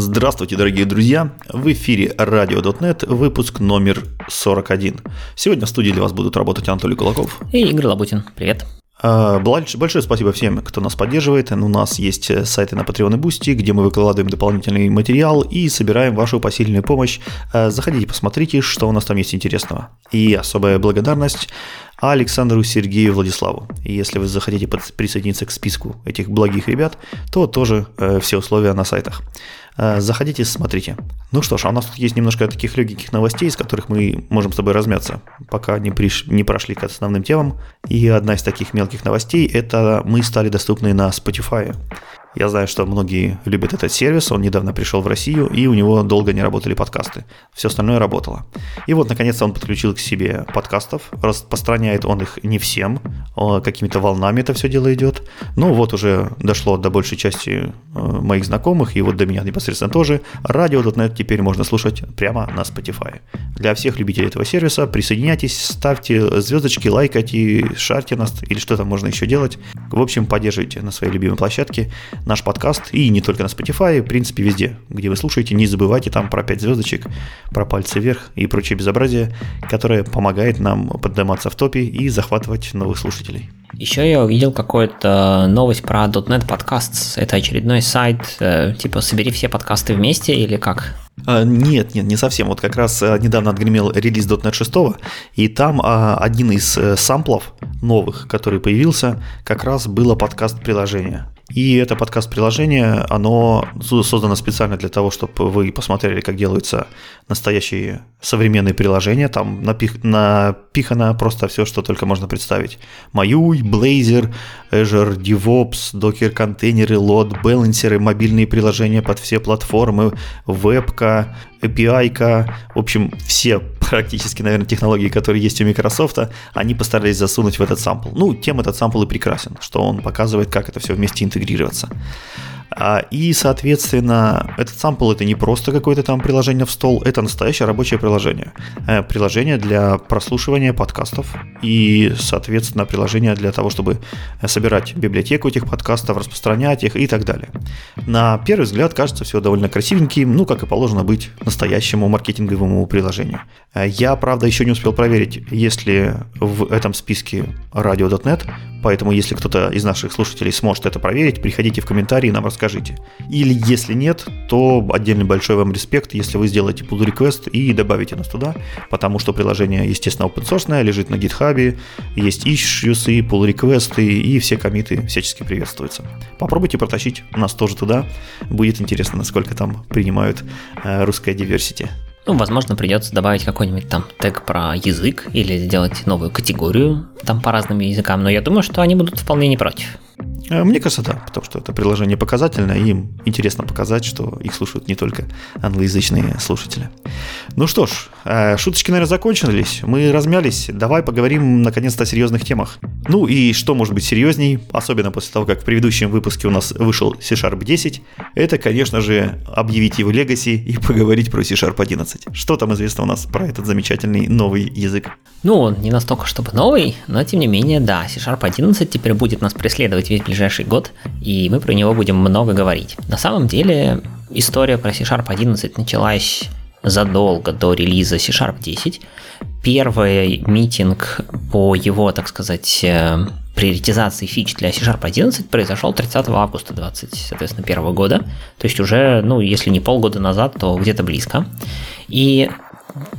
Здравствуйте, дорогие друзья! В эфире Radio.net, выпуск номер 41. Сегодня в студии для вас будут работать Анатолий Кулаков и Игорь Лабутин. Привет! А, большое спасибо всем, кто нас поддерживает. У нас есть сайты на Patreon и Boosty, где мы выкладываем дополнительный материал и собираем вашу посильную помощь. Э, заходите, посмотрите, что у нас там есть интересного. И особая благодарность Александру Сергею Владиславу. И если вы захотите присоединиться к списку этих благих ребят, то тоже э, все условия на сайтах. Э, заходите, смотрите. Ну что ж, а у нас тут есть немножко таких легких новостей, из которых мы можем с тобой размяться, пока не, приш... не прошли к основным темам. И одна из таких мелких новостей – это мы стали доступны на Spotify. Я знаю, что многие любят этот сервис, он недавно пришел в Россию, и у него долго не работали подкасты. Все остальное работало. И вот, наконец-то, он подключил к себе подкастов, распространяет он их не всем, а какими-то волнами это все дело идет. Ну, вот уже дошло до большей части э, моих знакомых, и вот до меня непосредственно тоже. Радио.нет теперь можно слушать прямо на Spotify. Для всех любителей этого сервиса присоединяйтесь, ставьте звездочки, лайкайте, шарьте нас, или что там можно еще делать. В общем, поддерживайте на своей любимой площадке наш подкаст, и не только на Spotify, в принципе, везде, где вы слушаете, не забывайте там про 5 звездочек, про пальцы вверх и прочее безобразие, которое помогает нам подниматься в топе и захватывать новых слушателей. Еще я увидел какую-то новость про .NET Podcasts. Это очередной сайт, э, типа собери все подкасты вместе или как? А, нет, нет, не совсем. Вот как раз э, недавно отгремел релиз .NET 6, и там а, один из э, самплов новых, который появился, как раз было подкаст-приложение. И это подкаст-приложение, оно создано специально для того, чтобы вы посмотрели, как делаются настоящие современные приложения. Там напих, напихано просто все, что только можно представить. Маюй, Blazor, Azure DevOps, Docker контейнеры, Load балансеры, мобильные приложения под все платформы, вебка, API, в общем, все практически, наверное, технологии, которые есть у Microsoft, они постарались засунуть в этот сампл. Ну, тем этот сампл и прекрасен, что он показывает, как это все вместе интегрироваться. А, и, соответственно, этот сампл это не просто какое-то там приложение в стол, это настоящее рабочее приложение. Э, приложение для прослушивания подкастов и, соответственно, приложение для того, чтобы собирать библиотеку этих подкастов, распространять их и так далее. На первый взгляд кажется все довольно красивеньким, ну, как и положено быть настоящему маркетинговому приложению. Э, я, правда, еще не успел проверить, есть ли в этом списке radio.net, поэтому если кто-то из наших слушателей сможет это проверить, приходите в комментарии, нам расскажите. Или если нет, то отдельный большой вам респект, если вы сделаете pull request и добавите нас туда, потому что приложение, естественно, open source, лежит на GitHub, есть issues и pull request, и все комиты всячески приветствуются. Попробуйте протащить нас тоже туда, будет интересно, насколько там принимают э, русское diversity. Ну, возможно, придется добавить какой-нибудь там тег про язык или сделать новую категорию там по разным языкам, но я думаю, что они будут вполне не против. Э, мне кажется, да, потому что это приложение показательное, и им интересно показать, что их слушают не только англоязычные слушатели. Ну что ж, э, шуточки, наверное, закончились, мы размялись, давай поговорим наконец-то о серьезных темах. Ну и что может быть серьезней, особенно после того, как в предыдущем выпуске у нас вышел C-Sharp 10, это, конечно же, объявить его легаси и поговорить про C-Sharp 11. Что там известно у нас про этот замечательный новый язык? Ну, он не настолько, чтобы новый, но тем не менее, да, C-Sharp 11 теперь будет нас преследовать весь ближайший год, и мы про него будем много говорить. На самом деле, история про C-Sharp 11 началась задолго до релиза C-Sharp 10. Первый митинг по его, так сказать, э, приоритизации фич для C-Sharp 11 произошел 30 августа 2021 года. То есть уже, ну, если не полгода назад, то где-то близко. И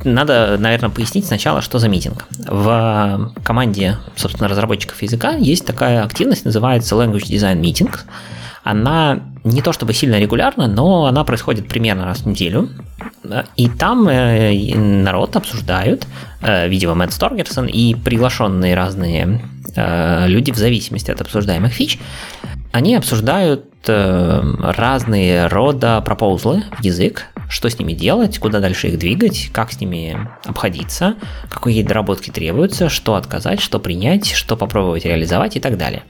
надо, наверное, пояснить сначала, что за митинг. В команде, собственно, разработчиков языка есть такая активность, называется Language Design Meeting. Она не то чтобы сильно регулярна, но она происходит примерно раз в неделю. И там э, народ обсуждают, э, видимо, Мэтт Сторгерсон и приглашенные разные э, люди в зависимости от обсуждаемых фич, они обсуждают разные рода пропозлы в язык, что с ними делать, куда дальше их двигать, как с ними обходиться, какие доработки требуются, что отказать, что принять, что попробовать реализовать и так далее.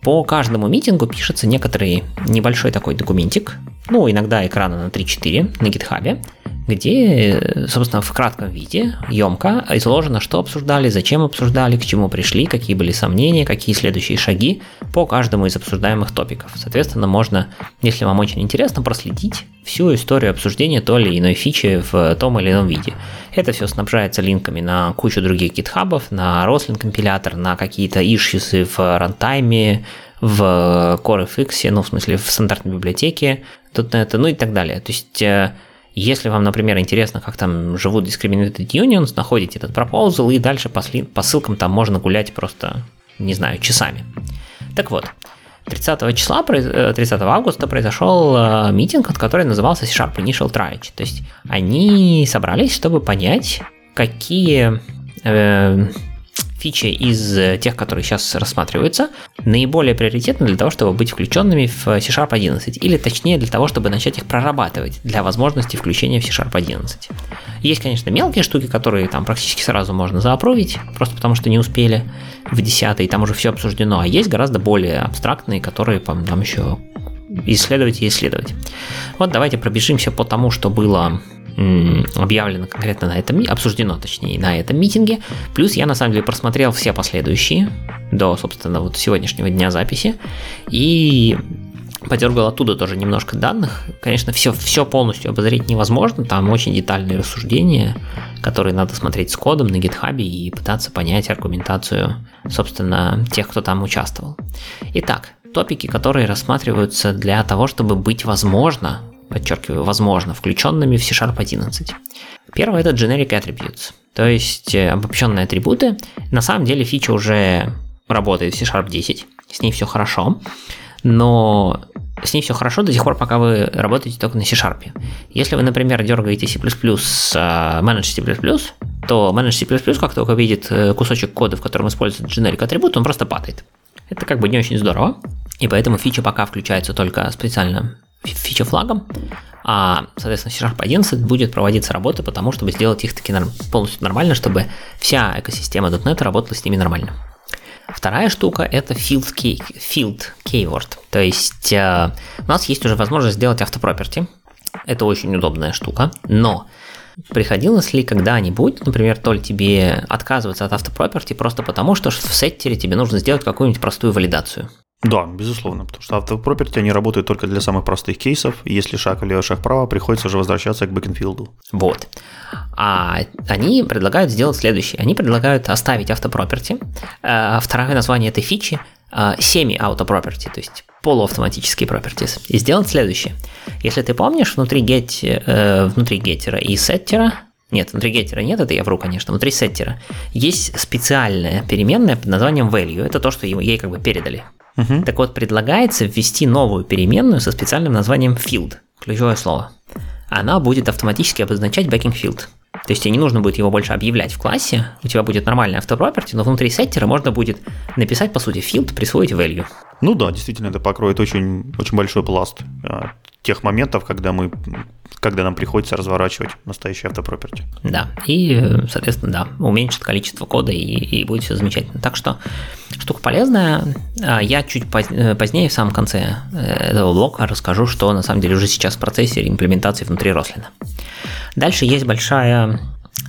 По каждому митингу пишется некоторый небольшой такой документик, ну, иногда экрана на 3-4 на гитхабе, где, собственно, в кратком виде, емко изложено, что обсуждали, зачем обсуждали, к чему пришли, какие были сомнения, какие следующие шаги по каждому из обсуждаемых топиков. Соответственно, можно, если вам очень интересно, проследить всю историю обсуждения той или иной фичи в том или ином виде. Это все снабжается линками на кучу других гитхабов, на Roslyn компилятор, на какие-то ишьюсы в рантайме, в CoreFX, ну, в смысле, в стандартной библиотеке, .NET, ну и так далее. То есть, э, если вам, например, интересно, как там живут Discriminated Unions, находите этот пропозал, и дальше по, по ссылкам там можно гулять просто, не знаю, часами. Так вот, 30 числа, 30 э, августа произошел э, митинг, который назывался C-Sharp Initial Triage. То есть они собрались, чтобы понять, какие э, фичи из э, тех, которые сейчас рассматриваются, наиболее приоритетны для того, чтобы быть включенными в C-Sharp 11, или точнее для того, чтобы начать их прорабатывать для возможности включения в C-Sharp 11. Есть, конечно, мелкие штуки, которые там практически сразу можно заапровить, просто потому что не успели в 10 там уже все обсуждено, а есть гораздо более абстрактные, которые там еще исследовать и исследовать. Вот давайте пробежимся по тому, что было объявлено конкретно на этом, обсуждено точнее на этом митинге. Плюс я на самом деле просмотрел все последующие до, собственно, вот сегодняшнего дня записи и подергал оттуда тоже немножко данных. Конечно, все, все полностью обозреть невозможно, там очень детальные рассуждения, которые надо смотреть с кодом на гитхабе и пытаться понять аргументацию, собственно, тех, кто там участвовал. Итак, топики, которые рассматриваются для того, чтобы быть возможно подчеркиваю, возможно, включенными в C-Sharp 11. Первое это generic attributes, то есть э, обобщенные атрибуты. На самом деле фича уже работает в C-Sharp 10, с ней все хорошо, но с ней все хорошо до тех пор, пока вы работаете только на C-Sharp. Если вы, например, дергаете C++, uh, Manage C++, то Manage C++, как только видит э, кусочек кода, в котором используется generic атрибут, он просто падает. Это как бы не очень здорово, и поэтому фича пока включается только специально фича флагом, а, соответственно, C-Sharp 11 будет проводиться работа потому, чтобы сделать их таки норм, полностью нормально, чтобы вся экосистема .NET работала с ними нормально. Вторая штука это field, key, field keyword. То есть э, у нас есть уже возможность сделать автопроперти. Это очень удобная штука. Но приходилось ли когда-нибудь, например, то ли тебе отказываться от автопроперти просто потому, что в сеттере тебе нужно сделать какую-нибудь простую валидацию? Да, безусловно, потому что автопроперти, они работают только для самых простых кейсов, если шаг влево, шаг вправо, приходится уже возвращаться к бэкенфилду. Вот. А они предлагают сделать следующее. Они предлагают оставить автопроперти. А, второе название этой фичи semi-auto-property, то есть полуавтоматические properties. И сделать следующее. Если ты помнишь, внутри, get, э, внутри геттера и сеттера нет, внутри геттера нет, это я вру, конечно. Внутри сеттера есть специальная переменная под названием value. Это то, что ей как бы передали. Угу. Так вот, предлагается ввести новую переменную со специальным названием field, ключевое слово. Она будет автоматически обозначать backing field. То есть тебе не нужно будет его больше объявлять в классе, у тебя будет нормальная автопроперти, но внутри сеттера можно будет написать, по сути, field, присвоить value. Ну да, действительно, это покроет очень, очень большой пласт а, тех моментов, когда мы когда нам приходится разворачивать настоящий автопроперти. Да, и, соответственно, да, уменьшит количество кода и, и будет все замечательно. Так что штука полезная. А, я чуть э, позднее, в самом конце э, этого блока, расскажу, что на самом деле уже сейчас в процессе имплементации внутри Roslyn 'а. Дальше есть большая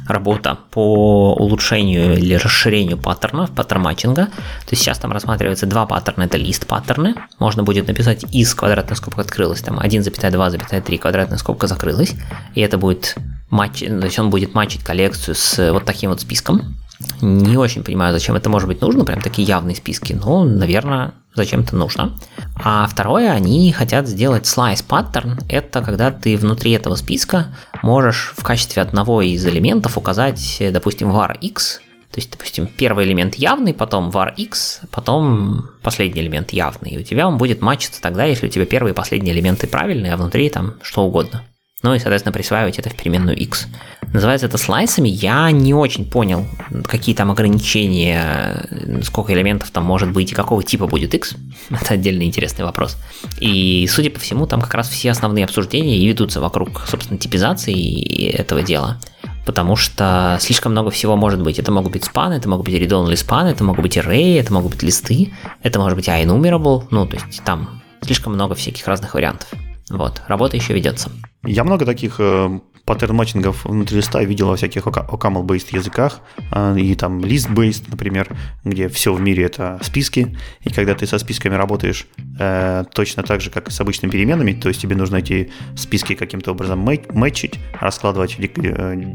работа по улучшению или расширению паттернов, паттерн-матчинга. То есть сейчас там рассматривается два паттерна, это list паттерны. Можно будет написать из квадратная скобка открылась, там 1,2,3 квадратная скобка закрылась. И это будет матч, то есть он будет матчить коллекцию с вот таким вот списком. Не очень понимаю, зачем это может быть нужно, прям такие явные списки, но, наверное, зачем это нужно. А второе, они хотят сделать slice pattern. Это когда ты внутри этого списка можешь в качестве одного из элементов указать, допустим, var x, то есть, допустим, первый элемент явный, потом var x, потом последний элемент явный. И у тебя он будет матчиться тогда, если у тебя первые и последние элементы правильные, а внутри там что угодно ну и, соответственно, присваивать это в переменную x. Называется это слайсами. Я не очень понял, какие там ограничения, сколько элементов там может быть и какого типа будет x. Это отдельный интересный вопрос. И, судя по всему, там как раз все основные обсуждения и ведутся вокруг, собственно, типизации этого дела. Потому что слишком много всего может быть. Это могут быть спаны, это могут быть read-only спаны, это могут быть array, это могут быть листы, это может быть iNumerable, ну, то есть там слишком много всяких разных вариантов. Вот, работа еще ведется. Я много таких э, паттерн матчингов внутри листа видел во всяких OCaml-based языках, а, и там list-based, например, где все в мире это списки, и когда ты со списками работаешь э, точно так же, как и с обычными переменами, то есть тебе нужно эти списки каким-то образом мэтчить, раскладывать, э,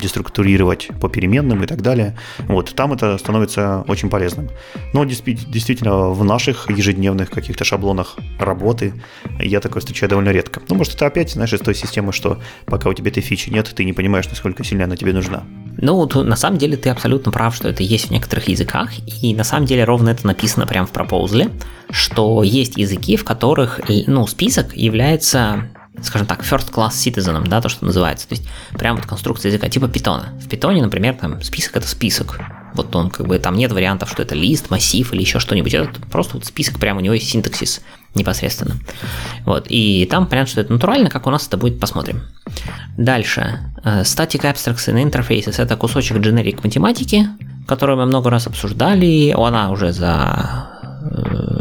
деструктурировать по переменным и так далее. Вот, там это становится очень полезным. Но действительно, в наших ежедневных каких-то шаблонах работы я такое встречаю довольно редко. Ну, может, это опять, знаешь, из той системы, что пока у тебя этой фичи нет, ты не понимаешь, насколько сильно она тебе нужна. Ну, то, на самом деле ты абсолютно прав, что это есть в некоторых языках, и на самом деле ровно это написано прямо в пропозле, что есть языки, в которых, ну, список является скажем так, first class citizen, да, то, что называется. То есть прям вот конструкция языка типа питона. В питоне, например, там список это список. Вот он как бы там нет вариантов, что это лист, массив или еще что-нибудь. Это просто вот список, прямо у него есть синтаксис непосредственно. Вот. И там понятно, что это натурально, как у нас это будет, посмотрим. Дальше. Static Abstracts and Interfaces – это кусочек generic математики, которую мы много раз обсуждали. Она уже за э,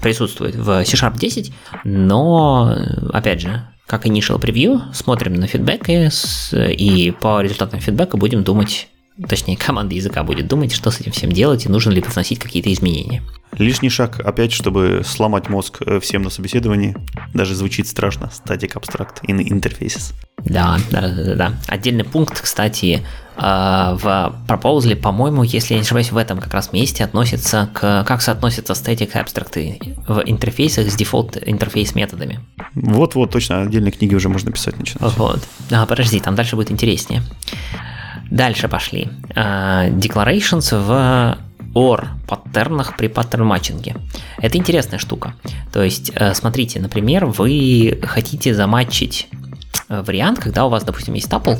присутствует в C-Sharp 10, но, опять же, как initial preview, смотрим на фидбэк и, и по результатам фидбэка будем думать точнее, команда языка будет думать, что с этим всем делать и нужно ли вносить какие-то изменения. Лишний шаг, опять, чтобы сломать мозг э, всем на собеседовании. Даже звучит страшно. Static Abstract in Interfaces. Да, да, да, да. Отдельный пункт, кстати, э, в пропозле, по-моему, если я не ошибаюсь, в этом как раз месте относится к как соотносятся static абстракты в интерфейсах с дефолт интерфейс методами. Вот-вот, точно, отдельные книги уже можно писать начинать. Вот. А, подожди, там дальше будет интереснее. Дальше пошли. Uh, declarations в OR паттернах при паттерн матчинге. Это интересная штука. То есть, э, смотрите, например, вы хотите заматчить э, вариант, когда у вас, допустим, есть тапл,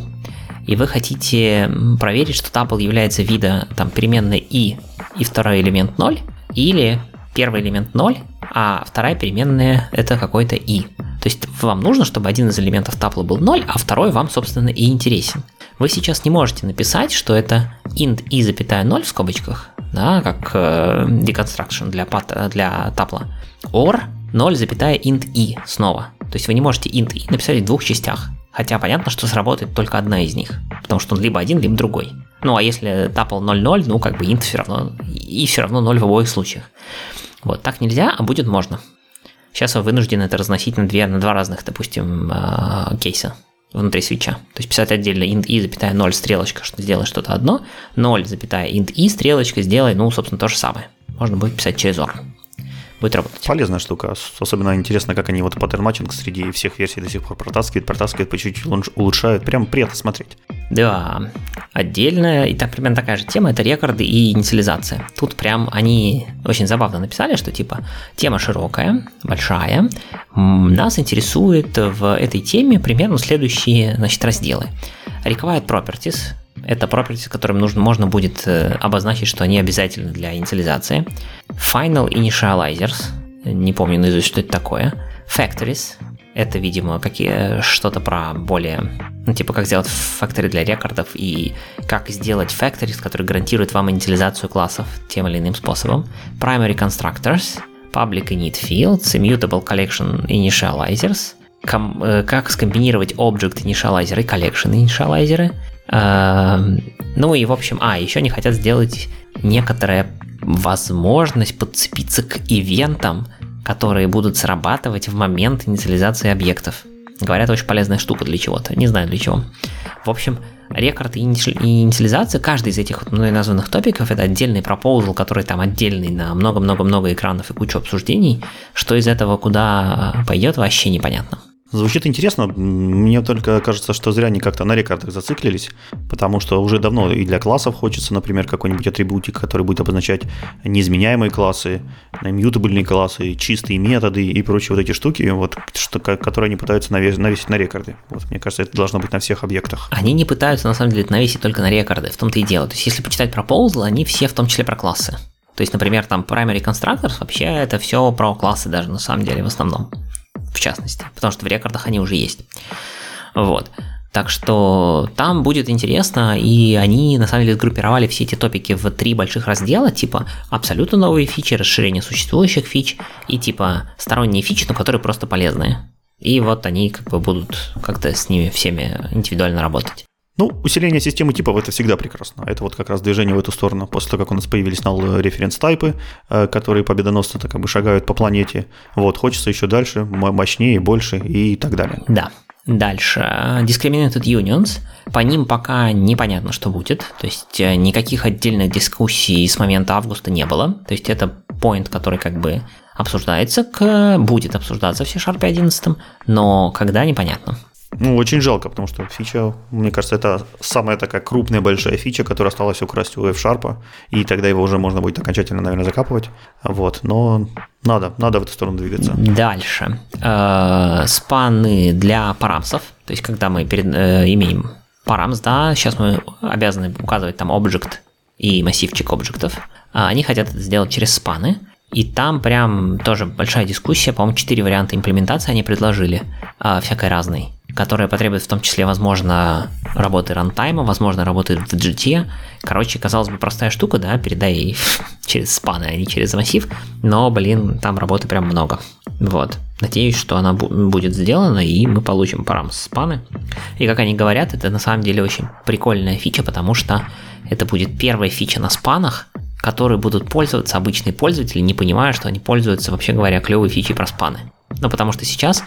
и вы хотите проверить, что тапл является вида там, переменной i и второй элемент 0, или первый элемент 0, а вторая переменная это какой-то i. То есть вам нужно, чтобы один из элементов тапла был 0, а второй вам, собственно, и интересен. Вы сейчас не можете написать, что это int i запятая 0 в скобочках, да, как э, deconstruction для, пат, для тапла, or 0 запятая int i снова. То есть вы не можете int i написать в двух частях. Хотя понятно, что сработает только одна из них, потому что он либо один, либо другой. Ну а если тапл 0.0, ну как бы int все равно, и все равно 0 в обоих случаях. Вот, так нельзя, а будет можно. Сейчас вы вынуждены это разносить на, две, на два разных, допустим, э, кейса внутри свеча. То есть писать отдельно int i, запятая 0, стрелочка, что сделай что-то одно, 0, запятая int i, стрелочка, сделай, ну, собственно, то же самое. Можно будет писать через OR будет работать. Полезная штука. Особенно интересно, как они вот паттерн матчинг среди всех версий до сих пор протаскивают, протаскивают, по чуть-чуть улучшают. Прям приятно смотреть. Да, отдельная, и так примерно такая же тема, это рекорды и инициализация. Тут прям они очень забавно написали, что типа тема широкая, большая, нас интересует в этой теме примерно следующие значит, разделы. Required Properties, это properties, которым нужно, можно будет э, обозначить, что они обязательны для инициализации. Final Initializers, не помню наизусть, что это такое. Factories, это, видимо, какие, что-то про более, ну, типа, как сделать factory для рекордов и как сделать factories, которые гарантируют вам инициализацию классов тем или иным способом. Primary Constructors, Public Init Fields, Immutable Collection Initializers, ком, э, как скомбинировать Object Initializer и Collection Initializer, ну и, в общем, а, еще они хотят сделать некоторая возможность подцепиться к ивентам, которые будут срабатывать в момент инициализации объектов. Говорят, очень полезная штука для чего-то, не знаю для чего. В общем, рекорд и инициализация, каждый из этих мной названных топиков, это отдельный пропозал, который там отдельный на много-много-много экранов и кучу обсуждений. Что из этого куда пойдет, вообще непонятно. Звучит интересно. Мне только кажется, что зря они как-то на рекордах зациклились, потому что уже давно и для классов хочется, например, какой-нибудь атрибутик, который будет обозначать неизменяемые классы, мьютабельные классы, чистые методы и прочие вот эти штуки, вот, что, которые они пытаются навесить, на рекорды. Вот, мне кажется, это должно быть на всех объектах. Они не пытаются, на самом деле, навесить только на рекорды, в том-то и дело. То есть, если почитать proposal, они все в том числе про классы. То есть, например, там primary constructors, вообще это все про классы даже на самом деле в основном в частности, потому что в рекордах они уже есть. Вот. Так что там будет интересно, и они на самом деле сгруппировали все эти топики в три больших раздела, типа абсолютно новые фичи, расширение существующих фич и типа сторонние фичи, но которые просто полезные. И вот они как бы будут как-то с ними всеми индивидуально работать. Ну, усиление системы типов это всегда прекрасно. Это вот как раз движение в эту сторону. После того, как у нас появились null референс-тайпы, э, которые победоносно так как бы шагают по планете, вот, хочется еще дальше, мощнее, больше и так далее. Да. Дальше. Discriminated Unions. По ним пока непонятно, что будет. То есть э, никаких отдельных дискуссий с момента августа не было. То есть это point, который как бы обсуждается, к, будет обсуждаться в C-Sharp 11, но когда непонятно. Ну, очень жалко, потому что фича, мне кажется, это самая такая крупная большая фича, которая осталась украсть у F-Sharp, и тогда его уже можно будет окончательно, наверное, закапывать. Вот, но надо, надо в эту сторону двигаться. Дальше. Э, спаны для парамсов, то есть когда мы перед, э, имеем парамс, да, сейчас мы обязаны указывать там объект и массивчик объектов, а они хотят это сделать через спаны, и там прям тоже большая дискуссия, по-моему, четыре варианта имплементации они предложили, а, всякой разной, которая потребует в том числе, возможно, работы рантайма, возможно, работы в GT. Короче, казалось бы, простая штука, да, передай через спаны, а не через массив, но, блин, там работы прям много. Вот. Надеюсь, что она будет сделана, и мы получим парам спаны. И как они говорят, это на самом деле очень прикольная фича, потому что это будет первая фича на спанах, которые будут пользоваться обычные пользователи, не понимая, что они пользуются, вообще говоря, клевой фичей про спаны. Ну, потому что сейчас,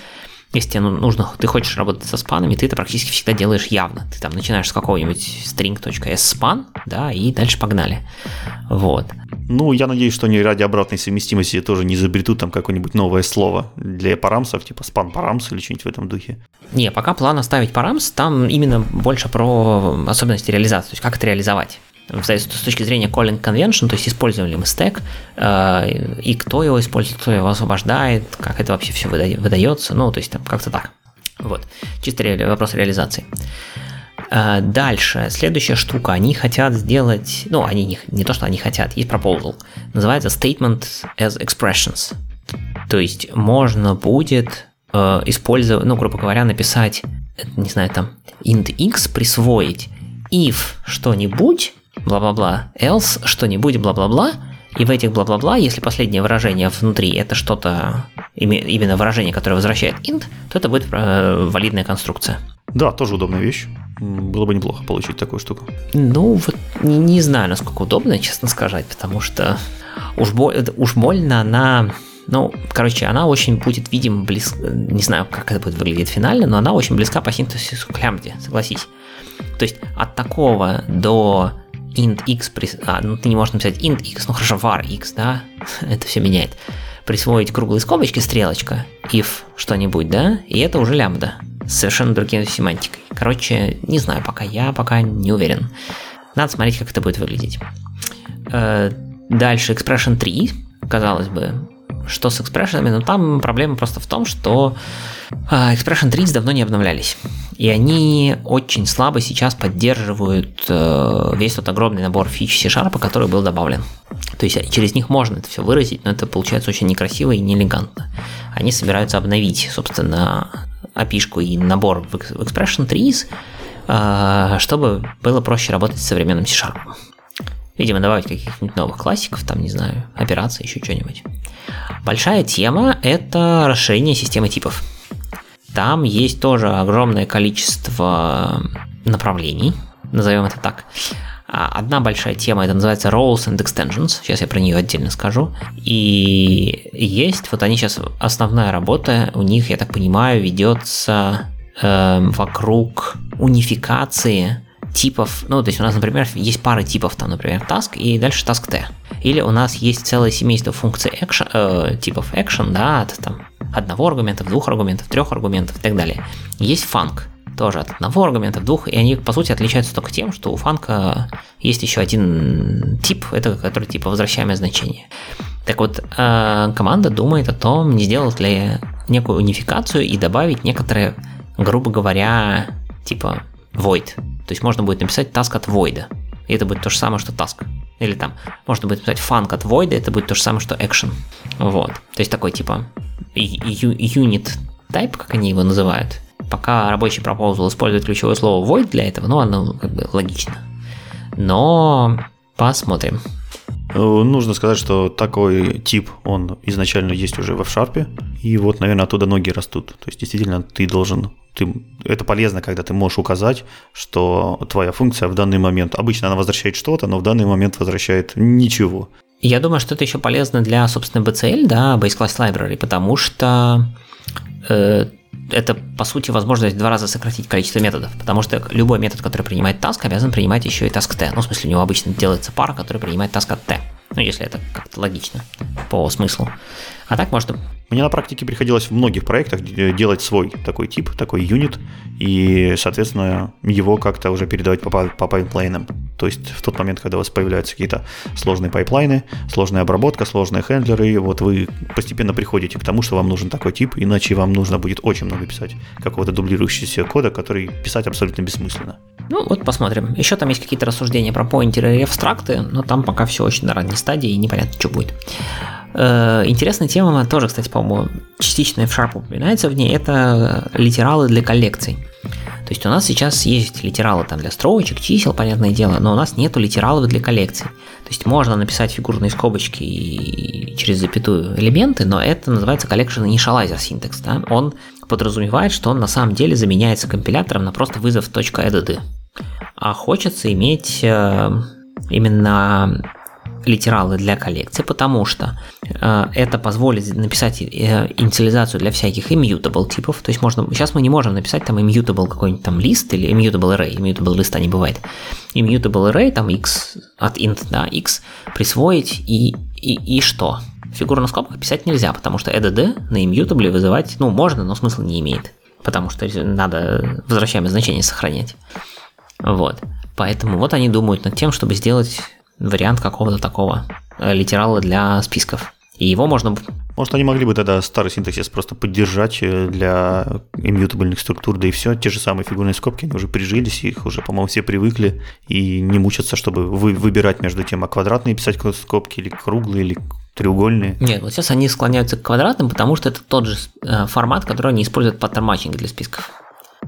если тебе ну, нужно, ты хочешь работать со спанами, ты это практически всегда делаешь явно. Ты там начинаешь с какого-нибудь string.s span, да, и дальше погнали. Вот. Ну, я надеюсь, что они ради обратной совместимости тоже не изобретут там какое-нибудь новое слово для парамсов, типа спан парамс или что-нибудь в этом духе. Не, пока план оставить парамс, там именно больше про особенности реализации, то есть как это реализовать с точки зрения calling convention, то есть используем ли мы стек, э, и кто его использует, кто его освобождает, как это вообще все выдается, ну, то есть там как-то так. Вот, чисто вопрос реализации. Э, дальше, следующая штука, они хотят сделать, ну, они не, не то, что они хотят, есть proposal, называется statement as expressions. То есть можно будет э, использовать, ну, грубо говоря, написать, не знаю, там, int x присвоить if что-нибудь, бла-бла-бла, else что-нибудь, бла-бла-бла, и в этих бла-бла-бла, если последнее выражение внутри это что-то, именно выражение, которое возвращает int, то это будет э, валидная конструкция. Да, тоже удобная вещь. Было бы неплохо получить такую штуку. Ну, вот не, не знаю, насколько удобно, честно сказать, потому что уж, бо, уж больно она... Ну, короче, она очень будет, видимо, близко... Не знаю, как это будет выглядеть финально, но она очень близка по синтезису к лямбде, согласись. То есть от такого до int x, а, ну ты не можешь написать int x, ну хорошо, var x, да, это все меняет. Присвоить круглые скобочки, стрелочка, if что-нибудь, да, и это уже лямбда с совершенно другим семантикой. Короче, не знаю, пока я пока не уверен. Надо смотреть, как это будет выглядеть. Э, дальше expression 3, казалось бы, что с экспрессионами, но там проблема просто в том, что а, Expression 30 давно не обновлялись. И они очень слабо сейчас поддерживают э, весь тот огромный набор фич C-Sharp, который был добавлен. То есть через них можно это все выразить, но это получается очень некрасиво и неэлегантно. Они собираются обновить, собственно, api и набор в Expression 3, э, чтобы было проще работать с современным C-Sharp. Видимо, добавить каких-нибудь новых классиков, там, не знаю, операции, еще что-нибудь. Большая тема – это расширение системы типов. Там есть тоже огромное количество направлений, назовем это так. А, одна большая тема, это называется Roles and Extensions, сейчас я про нее отдельно скажу. И есть, вот они сейчас, основная работа у них, я так понимаю, ведется э, вокруг унификации типов, ну, то есть у нас, например, есть пары типов, там, например, task и дальше task t. Или у нас есть целое семейство функций action, э, типов action, да, от там, одного аргумента, двух аргументов, трех аргументов и так далее. Есть фанк, тоже от одного аргумента, двух, и они, по сути, отличаются только тем, что у фанка есть еще один тип, это который типа возвращаемое значение. Так вот, э, команда думает о том, не сделать ли некую унификацию и добавить некоторые, грубо говоря, типа void. То есть можно будет написать task от void. И это будет то же самое, что task. Или там можно будет написать funk от void, это будет то же самое, что action. Вот. То есть такой типа unit type, как они его называют. Пока рабочий proposal использует ключевое слово void для этого, ну оно как бы логично. Но посмотрим. Э, нужно сказать, что такой тип, он изначально есть уже в F-Sharp, и вот, наверное, оттуда ноги растут. То есть, действительно, ты должен ты, это полезно, когда ты можешь указать, что твоя функция в данный момент, обычно она возвращает что-то, но в данный момент возвращает ничего. Я думаю, что это еще полезно для, собственно, BCL, да, Base Class Library, потому что э, это, по сути, возможность в два раза сократить количество методов, потому что любой метод, который принимает task, обязан принимать еще и Task T. Ну, в смысле, у него обычно делается пара, которая принимает task от T. Ну, если это как-то логично по смыслу. А так можно мне на практике приходилось в многих проектах делать свой такой тип, такой Unit, и, соответственно, его как-то уже передавать по, по пайплайнам. То есть в тот момент, когда у вас появляются какие-то сложные пайплайны, сложная обработка, сложные хендлеры, вот вы постепенно приходите к тому, что вам нужен такой тип, иначе вам нужно будет очень много писать какого-то дублирующегося кода, который писать абсолютно бессмысленно. Ну вот посмотрим. Еще там есть какие-то рассуждения про поинтеры и абстракты, но там пока все очень на ранней стадии и непонятно, что будет. Э, интересная тема, тоже, кстати, по-моему, частично в Sharp упоминается в ней, это литералы для коллекций. То есть у нас сейчас есть литералы там для строечек, чисел, понятное дело, но у нас нету литералов для коллекций. То есть можно написать фигурные скобочки и через запятую элементы, но это называется collection initializer syntax. Да? Он подразумевает, что он на самом деле заменяется компилятором на просто вызов .add. А хочется иметь э, именно литералы для коллекции, потому что э, это позволит написать э, инициализацию для всяких immutable типов. То есть можно, сейчас мы не можем написать там immutable какой-нибудь там лист или immutable array, immutable листа не бывает. Immutable array, там x от int до x, присвоить и, и, и что? Фигуру на скобках писать нельзя, потому что add на immutable вызывать, ну, можно, но смысла не имеет. Потому что надо возвращаемое значение сохранять. Вот. Поэтому вот они думают над тем, чтобы сделать вариант какого-то такого э, литерала для списков. И его можно... Может, они могли бы тогда старый синтаксис просто поддержать э, для иммютабельных структур, да и все. Те же самые фигурные скобки, они уже прижились, их уже, по-моему, все привыкли и не мучатся, чтобы вы, выбирать между тем, а квадратные писать скобки или круглые, или треугольные. Нет, вот сейчас они склоняются к квадратным, потому что это тот же э, формат, который они используют паттерн матчинг для списков.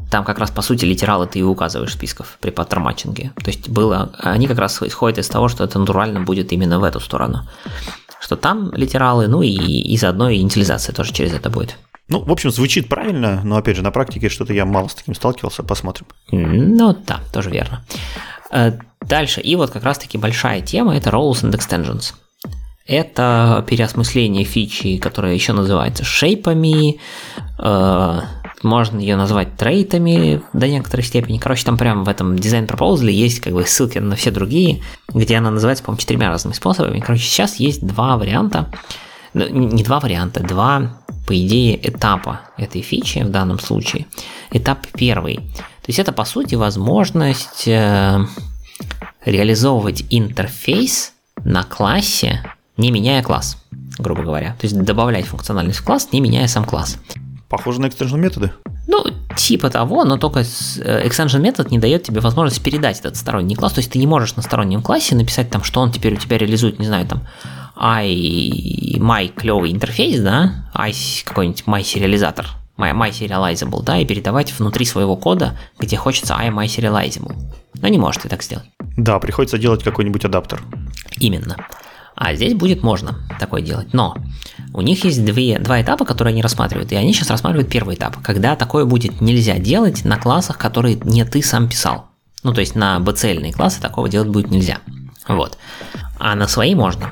Там как раз, по сути, литералы ты и указываешь списков при паттерн-матчинге. То есть было, они как раз исходят из того, что это натурально будет именно в эту сторону. Что там литералы, ну и, и заодно и инициализация тоже через это будет. Ну, в общем, звучит правильно, но опять же, на практике что-то я мало с таким сталкивался, посмотрим. Ну да, тоже верно. Э, дальше, и вот как раз-таки большая тема – это roles and extensions. Это переосмысление фичи, которая еще называется шейпами, э, можно ее назвать трейтами до некоторой степени. Короче, там прямо в этом дизайн proposal есть как бы ссылки на все другие, где она называется, по-моему, четырьмя разными способами. Короче, сейчас есть два варианта, ну, не два варианта, два, по идее, этапа этой фичи в данном случае. Этап первый. То есть это, по сути, возможность э, реализовывать интерфейс на классе, не меняя класс, грубо говоря. То есть добавлять функциональность в класс, не меняя сам класс. Похоже на extension методы. Ну, типа того, но только э, extension метод не дает тебе возможность передать этот сторонний класс. То есть ты не можешь на стороннем классе написать там, что он теперь у тебя реализует, не знаю, там, i my клевый интерфейс, да, i какой-нибудь my сериализатор, my, my serializable, да, и передавать внутри своего кода, где хочется i my serializable. Но не можешь ты так сделать. Да, приходится делать какой-нибудь адаптер. Именно. А здесь будет можно такое делать. Но у них есть две, два этапа, которые они рассматривают. И они сейчас рассматривают первый этап. Когда такое будет нельзя делать на классах, которые не ты сам писал. Ну, то есть на bcl классы такого делать будет нельзя. Вот. А на свои можно.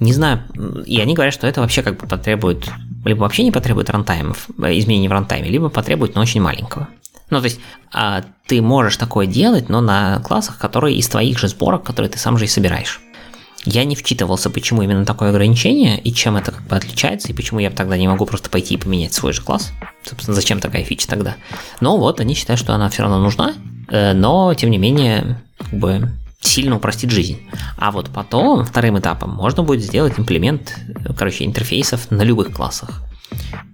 Не знаю, и они говорят, что это вообще как бы потребует, либо вообще не потребует рантаймов, э, изменений в рантайме, либо потребует, но очень маленького. Ну, то есть, а, ты можешь такое делать, но на классах, которые из твоих же сборок, которые ты сам же и собираешь. Я не вчитывался, почему именно такое ограничение, и чем это как бы отличается, и почему я тогда не могу просто пойти и поменять свой же класс. Собственно, зачем такая фича тогда? Но вот они считают, что она все равно нужна, э, но тем не менее, как бы сильно упростит жизнь. А вот потом, вторым этапом, можно будет сделать имплемент, короче, интерфейсов на любых классах.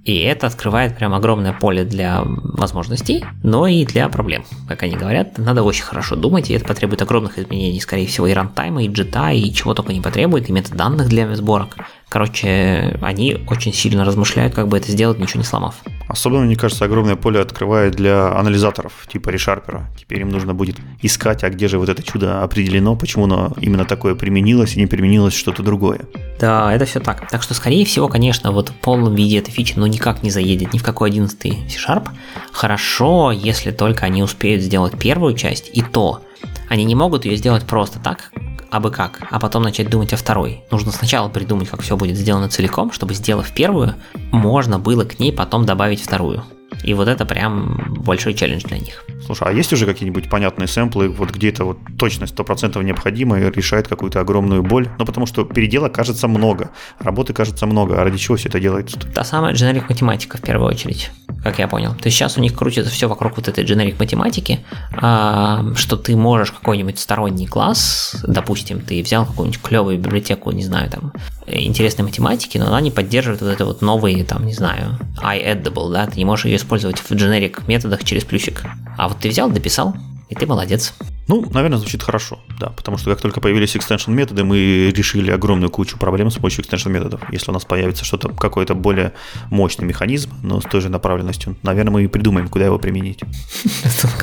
И это открывает прям огромное поле для возможностей, но и для проблем. Как они говорят, надо очень хорошо думать, и это потребует огромных изменений, скорее всего, и рантайма, и джита, и чего только не потребует, и метод данных для сборок. Короче, они очень сильно размышляют, как бы это сделать, ничего не сломав. Особенно, мне кажется, огромное поле открывает для анализаторов типа ReSharper. Теперь им нужно будет искать, а где же вот это чудо определено, почему оно именно такое применилось и не применилось что-то другое. Да, это все так. Так что, скорее всего, конечно, вот в полном виде эта фича ну никак не заедет ни в какой 11 C-Sharp. Хорошо, если только они успеют сделать первую часть, и то они не могут ее сделать просто так, а бы как, а потом начать думать о второй. Нужно сначала придумать, как все будет сделано целиком, чтобы, сделав первую, можно было к ней потом добавить вторую. И вот это прям большой челлендж для них. Слушай, а есть уже какие-нибудь понятные сэмплы, вот где это вот точность 100% необходима и решает какую-то огромную боль? Ну, потому что переделок кажется много, работы кажется много, а ради чего все это делается? Та самая generic математика в первую очередь, как я понял. То есть сейчас у них крутится все вокруг вот этой generic математики, а, что ты можешь какой-нибудь сторонний класс, допустим, ты взял какую-нибудь клевую библиотеку, не знаю, там, интересной математики, но она не поддерживает вот это вот новые, там, не знаю, iAddable, да, ты не можешь ее использовать в generic методах через плюсик. А вот ты взял, дописал, и ты молодец. Ну, наверное, звучит хорошо, да, потому что как только появились extension методы, мы решили огромную кучу проблем с помощью extension методов. Если у нас появится что-то, какой-то более мощный механизм, но с той же направленностью, наверное, мы и придумаем, куда его применить.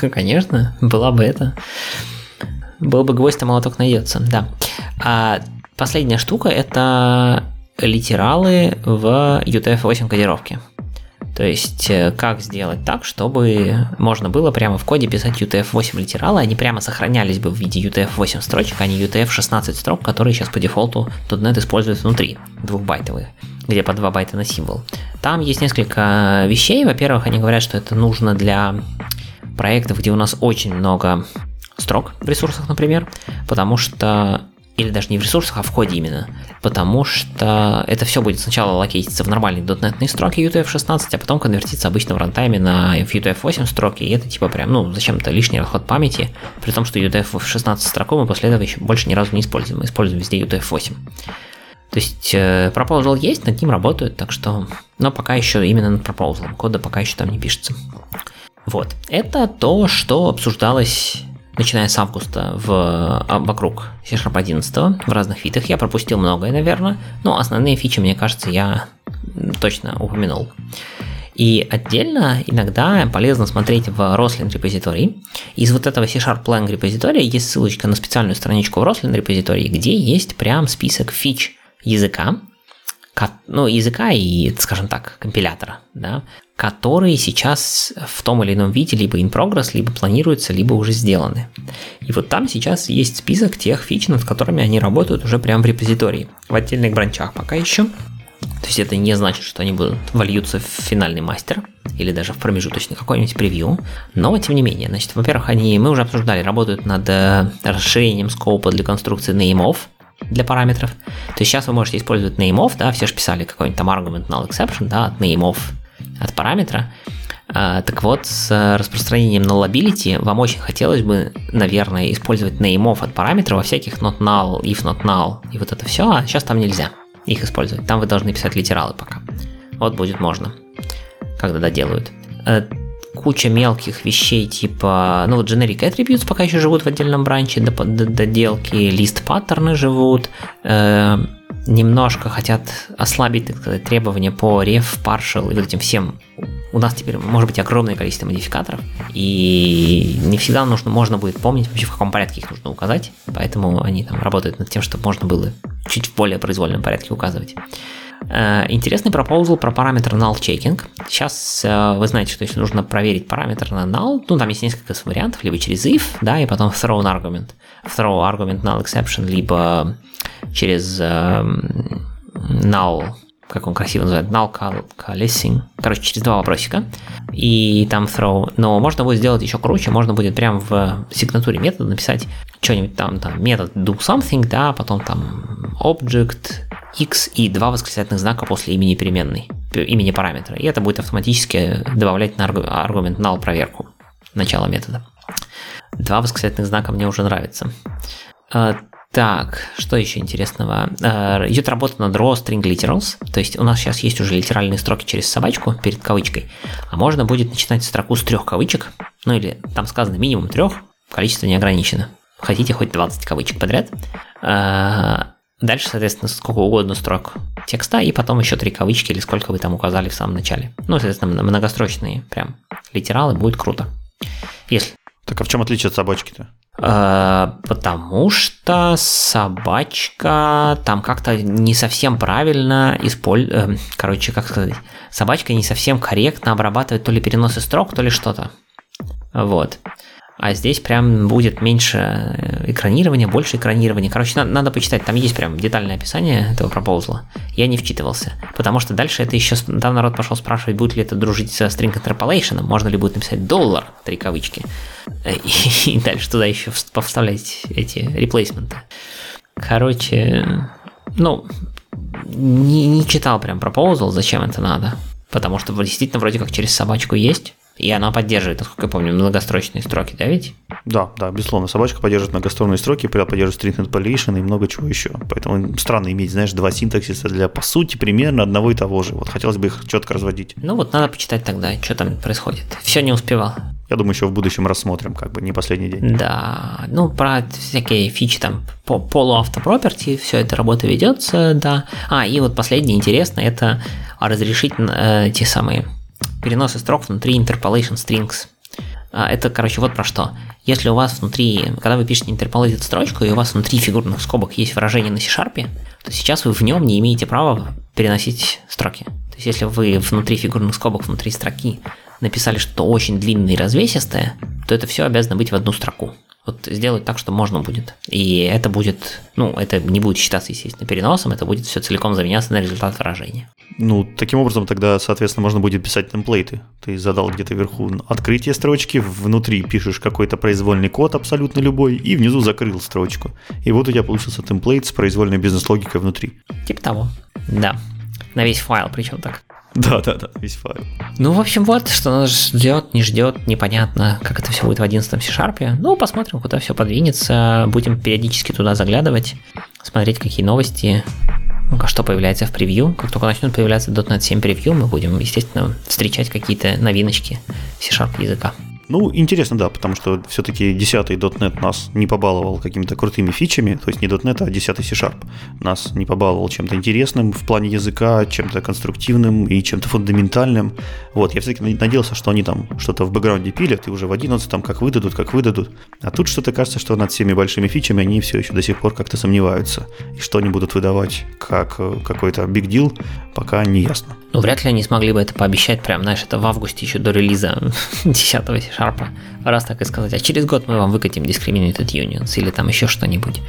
Конечно, была бы это. Был бы гвоздь, а молоток найдется, да. А последняя штука – это литералы в UTF-8 кодировке. То есть, э, как сделать так, чтобы можно было прямо в коде писать UTF-8 литералы, они прямо сохранялись бы в виде UTF-8 строчек, а не UTF-16 строк, которые сейчас по дефолту .NET использует внутри, двухбайтовые, где по 2 байта на символ. Там есть несколько вещей. Во-первых, они говорят, что это нужно для проектов, где у нас очень много строк в ресурсах, например, потому что или даже не в ресурсах, а в коде именно. Потому что это все будет сначала локейтиться в нормальные .NET строки UTF-16, а потом конвертиться обычно в рантайме на UTF-8 строки, и это типа прям, ну, зачем-то лишний расход памяти, при том, что UTF-16 строку мы после этого еще больше ни разу не используем, мы используем везде UTF-8. То есть э, proposal есть, над ним работают, так что, но пока еще именно над proposal, кода пока еще там не пишется. Вот, это то, что обсуждалось начиная с августа в, а, вокруг C Sharp 11 в разных видах. Я пропустил многое, наверное, но основные фичи, мне кажется, я точно упомянул. И отдельно иногда полезно смотреть в Roslyn репозитории. Из вот этого C-Sharp Lang репозитория есть ссылочка на специальную страничку в Roslyn репозитории, где есть прям список фич языка, ну, языка и, скажем так, компилятора, да, которые сейчас в том или ином виде либо in progress, либо планируются, либо уже сделаны. И вот там сейчас есть список тех фич, над которыми они работают уже прямо в репозитории, в отдельных бранчах пока еще. То есть это не значит, что они будут вольются в финальный мастер или даже в промежуточный какой-нибудь превью. Но тем не менее, значит, во-первых, они, мы уже обсуждали, работают над э, расширением скопа для конструкции nameof, для параметров. То есть сейчас вы можете использовать nameof, да, все же писали какой-нибудь там argument null exception, да, от nameof, от параметра. А, так вот, с распространением nullability вам очень хотелось бы, наверное, использовать nameof от параметра во всяких not null, if not null и вот это все, а сейчас там нельзя их использовать. Там вы должны писать литералы пока. Вот будет можно, когда доделают. Куча мелких вещей, типа, ну вот generic attributes пока еще живут в отдельном бранче, доделки, лист паттерны живут, э, немножко хотят ослабить, так сказать, требования по ref, partial и вот этим всем. У нас теперь может быть огромное количество модификаторов, и не всегда нужно, можно будет помнить вообще в каком порядке их нужно указать, поэтому они там работают над тем, чтобы можно было чуть в более произвольном порядке указывать. Э, интересный пропозал про параметр null checking. Сейчас э, вы знаете, что если нужно проверить параметр на null, ну там есть несколько вариантов, либо через if, да, и потом throw an argument. Throw argument null exception, либо через эм, null как он красиво называет, null coalescing. Короче, через два вопросика. И там throw. Но можно будет сделать еще круче. Можно будет прямо в сигнатуре метода написать что-нибудь там, там, метод do something, да, потом там object x и два восклицательных знака после имени переменной, имени параметра. И это будет автоматически добавлять на аргумент null проверку начала метода. Два восклицательных знака мне уже нравится. А, так, что еще интересного? Э, идет работа над raw string literals, то есть у нас сейчас есть уже литеральные строки через собачку перед кавычкой, а можно будет начинать строку с трех кавычек, ну или там сказано минимум трех, количество не ограничено. Хотите хоть 20 кавычек подряд. Дальше, соответственно, сколько угодно строк текста, и потом еще три кавычки или сколько вы там указали в самом начале. Ну, соответственно, многострочные прям литералы, будет круто. Если. Так а в чем отличие от собачки-то? А, потому что собачка там как-то не совсем правильно использует, э, короче, как сказать, собачка не совсем корректно обрабатывает то ли переносы строк, то ли что-то. Вот а здесь прям будет меньше э, экранирования, больше экранирования. Короче, надо, надо почитать, там есть прям детальное описание этого пропозла. Я не вчитывался, потому что дальше это еще, там народ пошел спрашивать, будет ли это дружить со string interpolation, можно ли будет написать доллар, три кавычки, и, и дальше туда еще повставлять эти реплейсменты. Короче, ну, не, не читал прям proposal, зачем это надо. Потому что действительно вроде как через собачку есть. И она поддерживает, насколько я помню, многострочные строки, да ведь? Да, да, безусловно. Собачка поддерживает многострочные строки, поддерживает string interpolation и много чего еще. Поэтому странно иметь, знаешь, два синтаксиса для, по сути, примерно одного и того же. Вот хотелось бы их четко разводить. Ну вот надо почитать тогда, что там происходит. Все не успевал. Я думаю, еще в будущем рассмотрим, как бы не последний день. Да, ну про всякие фичи там по полуавтопроперти, все это работа ведется, да. А, и вот последнее интересное, это разрешить э, те самые переносы строк внутри interpolation strings. А, это, короче, вот про что. Если у вас внутри, когда вы пишете interpolated строчку, и у вас внутри фигурных скобок есть выражение на C-Sharp, то сейчас вы в нем не имеете права переносить строки. То есть, если вы внутри фигурных скобок, внутри строки написали что-то очень длинное и развесистое, то это все обязано быть в одну строку. Вот сделать так, что можно будет. И это будет, ну, это не будет считаться, естественно, переносом, это будет все целиком заменяться на результат выражения. Ну, таким образом тогда, соответственно, можно будет писать темплейты. Ты задал где-то вверху открытие строчки, внутри пишешь какой-то произвольный код абсолютно любой, и внизу закрыл строчку. И вот у тебя получился темплейт с произвольной бизнес-логикой внутри. Типа того, да. На весь файл причем так. Да, да, да, весь файл. Ну, в общем, вот, что нас ждет, не ждет, непонятно, как это все будет в 11 C-Sharp. Ну, посмотрим, куда все подвинется. Будем периодически туда заглядывать, смотреть, какие новости, что появляется в превью. Как только начнет появляться .NET 7 превью, мы будем, естественно, встречать какие-то новиночки C-Sharp языка. Ну, интересно, да, потому что все-таки 10-й .NET нас не побаловал какими-то крутыми фичами, то есть не .NET, а 10 C-Sharp. Нас не побаловал чем-то интересным в плане языка, чем-то конструктивным и чем-то фундаментальным. Вот, я все-таки надеялся, что они там что-то в бэкграунде пилят, и уже в 11 там как выдадут, как выдадут. А тут что-то кажется, что над всеми большими фичами они все еще до сих пор как-то сомневаются. И что они будут выдавать как э, какой-то big deal, пока не ясно. Ну, вряд ли они смогли бы это пообещать прям, знаешь, это в августе еще до релиза 10 C-Sharp. Раз так и сказать. А через год мы вам выкатим Discriminated Unions или там еще что-нибудь.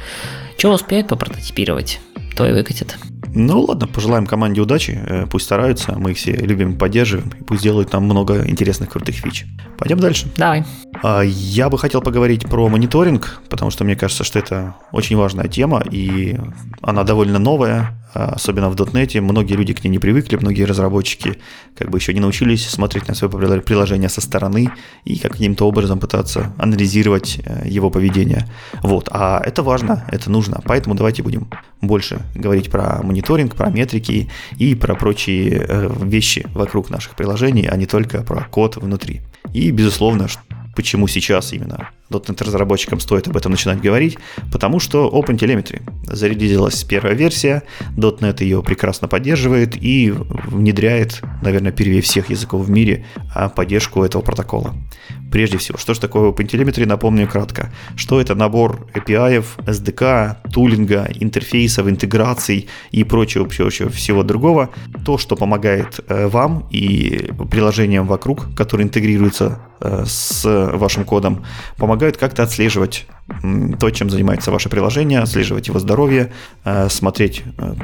Что успеют попрототипировать, то и выкатят. Ну ладно, пожелаем команде удачи, э, пусть стараются, мы их все любим, поддерживаем, и пусть делают там много интересных крутых фич. Пойдем дальше. Давай. А, я бы хотел поговорить про мониторинг, потому что мне кажется, что это очень важная тема, и она довольно новая, особенно в .NET. Многие люди к ней не привыкли, многие разработчики как бы еще не научились смотреть на свое приложение со стороны и каким-то образом пытаться анализировать э, его поведение. Вот. А это важно, это нужно. Поэтому давайте будем больше говорить про мониторинг, про метрики и про прочие э, вещи вокруг наших приложений, а не только про код внутри. И, безусловно, почему сейчас именно .NET разработчикам стоит об этом начинать говорить, потому что OpenTelemetry. Зарядилась первая версия, .NET ее прекрасно поддерживает и внедряет, наверное, впервые всех языков в мире а, поддержку этого протокола. Прежде всего, что же такое OpenTelemetry, напомню кратко. Что это набор API, SDK, тулинга, интерфейсов, интеграций и прочего, прочего всего другого. То, что помогает э, вам и приложениям вокруг, которые интегрируются э, с вашим кодом, помогает помогают как-то отслеживать то, чем занимается ваше приложение, отслеживать его здоровье, э, смотреть, э,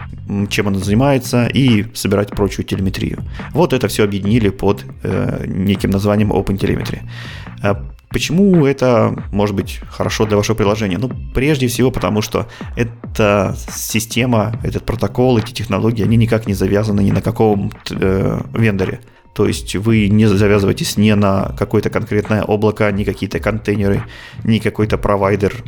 чем оно занимается и собирать прочую телеметрию. Вот это все объединили под э, неким названием OpenTelemetry. Почему это может быть хорошо для вашего приложения? Ну, прежде всего, потому что эта система, этот протокол, эти технологии, они никак не завязаны ни на каком э, вендоре. То есть вы не завязываетесь не на какое-то конкретное облако, ни какие-то контейнеры, ни какой-то провайдер,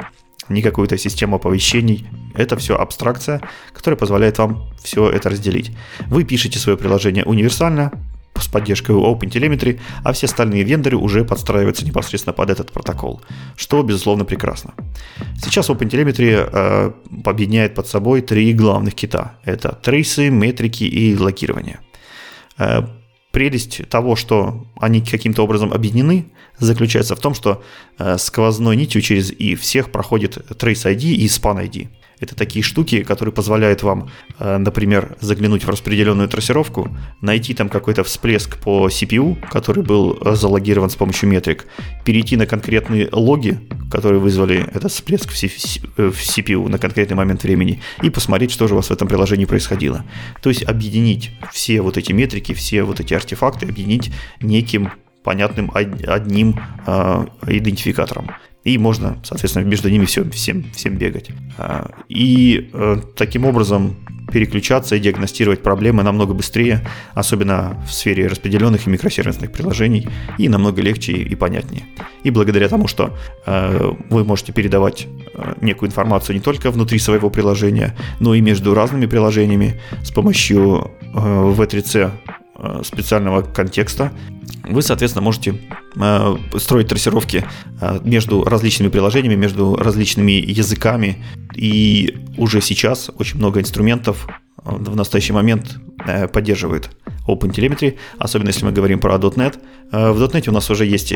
ни какую-то систему оповещений. Это все абстракция, которая позволяет вам все это разделить. Вы пишете свое приложение универсально, с поддержкой OpenTelemetry, а все остальные вендоры уже подстраиваются непосредственно под этот протокол, что, безусловно, прекрасно. Сейчас OpenTelemetry э, объединяет под собой три главных кита. Это трейсы, метрики и логирование. Прелесть того, что они каким-то образом объединены, заключается в том, что э, сквозной нитью через и всех проходит Trace ID и Span ID. Это такие штуки, которые позволяют вам, э, например, заглянуть в распределенную трассировку, найти там какой-то всплеск по CPU, который был э, залогирован с помощью метрик, перейти на конкретные логи, которые вызвали этот всплеск в CPU на конкретный момент времени, и посмотреть, что же у вас в этом приложении происходило. То есть объединить все вот эти метрики, все вот эти артефакты, объединить неким понятным одним э, идентификатором. И можно, соответственно, между ними все, всем, всем бегать. А, и э, таким образом переключаться и диагностировать проблемы намного быстрее, особенно в сфере распределенных и микросервисных приложений, и намного легче и понятнее. И благодаря тому, что э, вы можете передавать э, некую информацию не только внутри своего приложения, но и между разными приложениями с помощью э, V3C Э, специального контекста, вы, соответственно, можете э, строить трассировки э, между различными приложениями, между различными языками. И уже сейчас очень много инструментов в настоящий момент поддерживают OpenTelemetry, особенно если мы говорим про .NET. В .NET у нас уже есть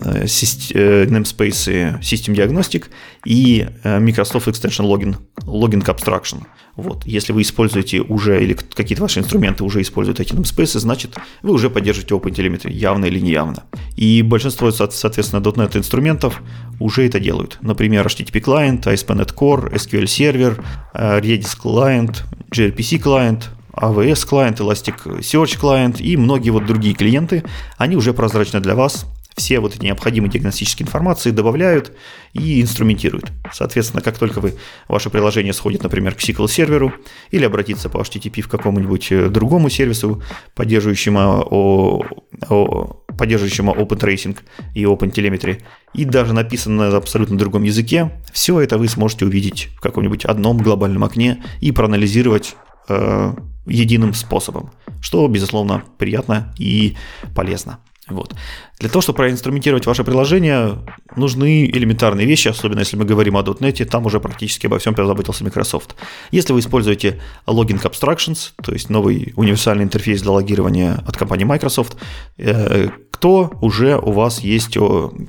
namespace System Diagnostic и Microsoft Extension Login, Login Abstraction – вот. Если вы используете уже, или какие-то ваши инструменты уже используют эти namespaces, значит, вы уже поддерживаете OpenTelemetry, явно или неявно. И большинство, соответственно, .NET инструментов уже это делают. Например, HTTP клиент, ASP.NET Core, SQL э, Redis клиент, gRPC клиент, AWS клиент, Elasticsearch клиент и многие вот другие клиенты, они уже прозрачны для вас, все вот эти необходимые диагностические информации добавляют и инструментируют. Соответственно, как только вы, ваше приложение сходит, например, к SQL серверу или обратится по HTTP в какому-нибудь э, другому сервису, поддерживающему, о, о, поддерживающему Open Tracing и Open Telemetry, и даже написано на абсолютно другом языке, все это вы сможете увидеть в каком-нибудь одном глобальном окне и проанализировать э, единым способом, что, безусловно, приятно и полезно. Вот. Для того, чтобы проинструментировать ваше приложение, нужны элементарные вещи, особенно если мы говорим о .NET, там уже практически обо всем позаботился Microsoft. Если вы используете Logging Abstractions, то есть новый универсальный интерфейс для логирования от компании Microsoft, э, кто уже у вас есть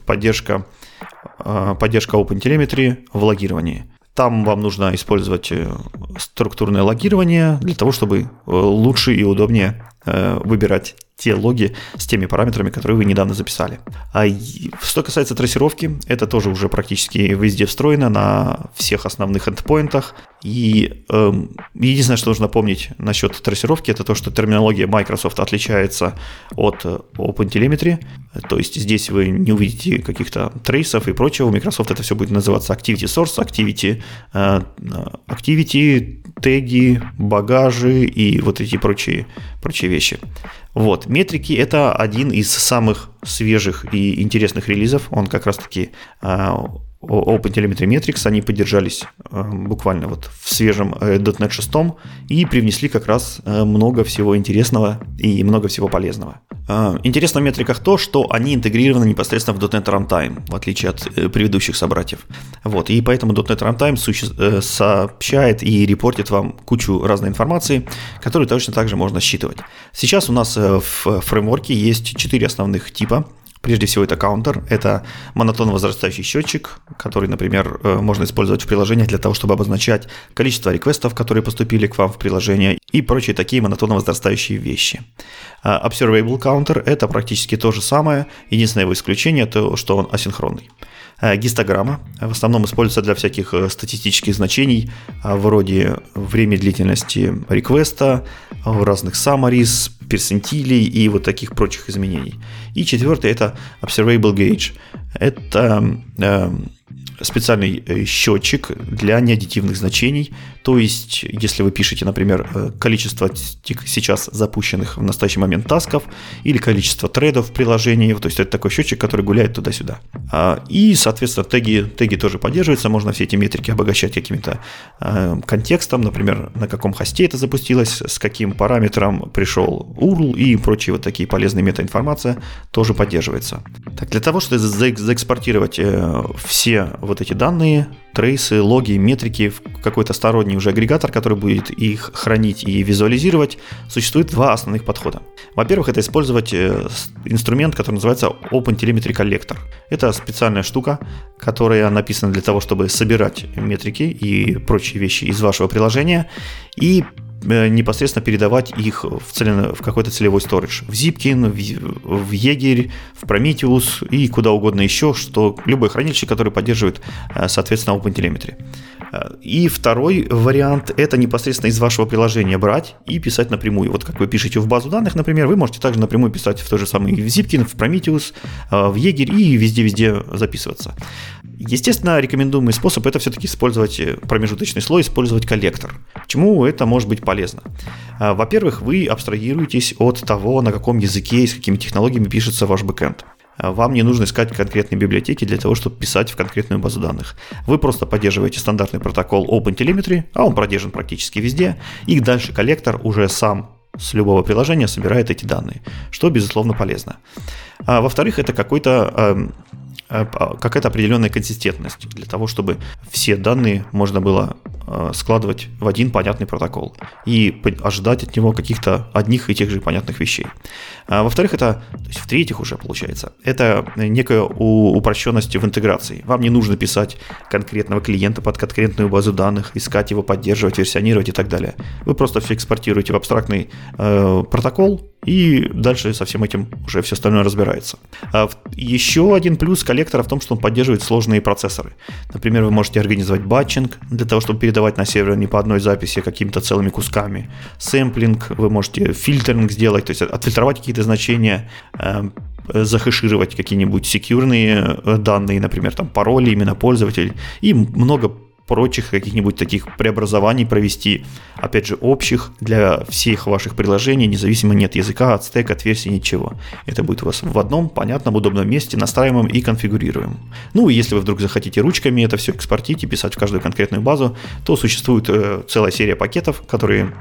поддержка, э, поддержка OpenTelemetry в логировании. Там вам нужно использовать э, структурное логирование для того, чтобы лучше и удобнее выбирать те логи с теми параметрами, которые вы недавно записали. А что касается трассировки, это тоже уже практически везде встроено на всех основных эндпоинтах. И э, единственное, что нужно помнить насчет трассировки, это то, что терминология Microsoft отличается от э, OpenTelemetry. То есть здесь вы не увидите каких-то трейсов и прочего. У Microsoft это все будет называться Activity Source, Activity, э, Activity, теги, багажи и вот эти прочие, прочие вещи. Вот, метрики это один из самых свежих и интересных релизов. Он как раз-таки OpenTelemetry Metrics, они поддержались а, буквально вот в свежем э, .NET 6 и привнесли как раз э, много всего интересного и много всего полезного. Интересно в метриках то, что они интегрированы непосредственно в .NET Runtime, в отличие от э, предыдущих собратьев. Вот, и поэтому .NET Runtime суще- сообщает и репортит вам кучу разной информации, которую точно так же можно считывать. Сейчас у нас в фреймворке есть четыре основных типа Прежде всего это каунтер, это монотонно возрастающий счетчик, который, например, э, можно использовать в приложениях для того, чтобы обозначать количество реквестов, которые поступили к вам в приложение и прочие такие монотонно возрастающие вещи. А observable counter – это практически то же самое, единственное его исключение – то, что он асинхронный. Э, гистограмма в основном используется для всяких э, статистических значений, э, вроде время длительности реквеста, разных summaries, персентилей и вот таких прочих изменений. И четвертый это Observable Gauge. Это специальный э, счетчик для неаддитивных значений. То есть, если вы пишете, например, э, количество сейчас запущенных в настоящий момент тасков или количество тредов в приложении, то есть это такой счетчик, который гуляет туда-сюда. А, и, соответственно, теги, теги тоже поддерживаются, можно все эти метрики обогащать каким-то э, контекстом, например, на каком хосте это запустилось, с каким параметром пришел URL и прочие вот такие полезные метаинформация тоже поддерживается. Так, для того, чтобы заэкспортировать все вот эти данные, трейсы, логи, метрики в какой-то сторонний уже агрегатор, который будет их хранить и визуализировать, существует два основных подхода. Во-первых, это использовать э, инструмент, который называется OpenTelemetry Collector. Это специальная штука, которая написана для того, чтобы собирать метрики и прочие вещи из вашего приложения и непосредственно передавать их в, целен... в какой-то целевой сторидж. В Zipkin, в, в Егерь, в Prometheus и куда угодно еще, что любое хранилище, которое поддерживает, э, соответственно, OpenTelemetry. Э, и второй вариант – это непосредственно из вашего приложения брать и писать напрямую. Вот как вы пишете в базу данных, например, вы можете также напрямую писать в той же самый в Zipkin, в Prometheus, в Jaeger и везде-везде записываться. Естественно, рекомендуемый способ это все-таки использовать э, промежуточный слой, использовать коллектор. Почему это может быть полезно? А, во-первых, вы абстрагируетесь от того, на каком языке и с какими технологиями пишется ваш бэкэнд. А, вам не нужно искать конкретные библиотеки для того, чтобы писать в конкретную базу данных. Вы просто поддерживаете стандартный протокол OpenTelemetry, а он поддержан практически везде, и дальше коллектор уже сам с любого приложения собирает эти данные, что, безусловно, полезно. А, во-вторых, это какой-то Э, какая-то определенная консистентность для того, чтобы все данные можно было складывать в один понятный протокол и ожидать от него каких-то одних и тех же понятных вещей. А во-вторых, это, то есть в-третьих уже получается, это некая упрощенность в интеграции. Вам не нужно писать конкретного клиента под конкретную базу данных, искать его, поддерживать, версионировать и так далее. Вы просто все экспортируете в абстрактный э, протокол, и дальше со всем этим уже все остальное разбирается. А еще один плюс коллектора в том, что он поддерживает сложные процессоры. Например, вы можете организовать батчинг для того, чтобы передавать на сервер не по одной записи, а какими-то целыми кусками. Сэмплинг, вы можете фильтринг сделать, то есть отфильтровать какие-то значения, э, захешировать какие-нибудь секьюрные э, данные, например, там пароли, именно пользователей и много прочих каких-нибудь таких преобразований провести, опять же, общих для всех ваших приложений, независимо нет языка, от стека, от версии, ничего. Это будет у вас в одном понятном, удобном месте, настраиваемом и конфигурируемом. Ну и если вы вдруг захотите ручками это все экспортить и писать в каждую конкретную базу, то существует э, целая серия пакетов, которые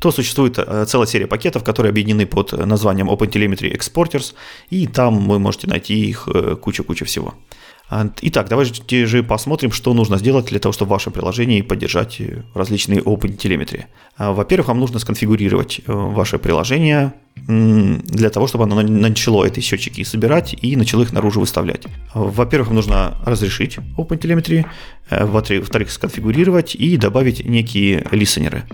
то существует э, целая серия пакетов, которые объединены под названием OpenTelemetry Exporters, и там вы можете найти их э, куча-куча всего. А, итак, давайте же посмотрим, что нужно сделать для того, чтобы в вашем приложении поддержать э, различные OpenTelemetry. А, во-первых, вам нужно сконфигурировать э, ваше приложение для того, чтобы оно начало эти счетчики собирать и начало их наружу выставлять. Во-первых, вам нужно разрешить OpenTelemetry, э, во-вторых, сконфигурировать и добавить некие листенеры.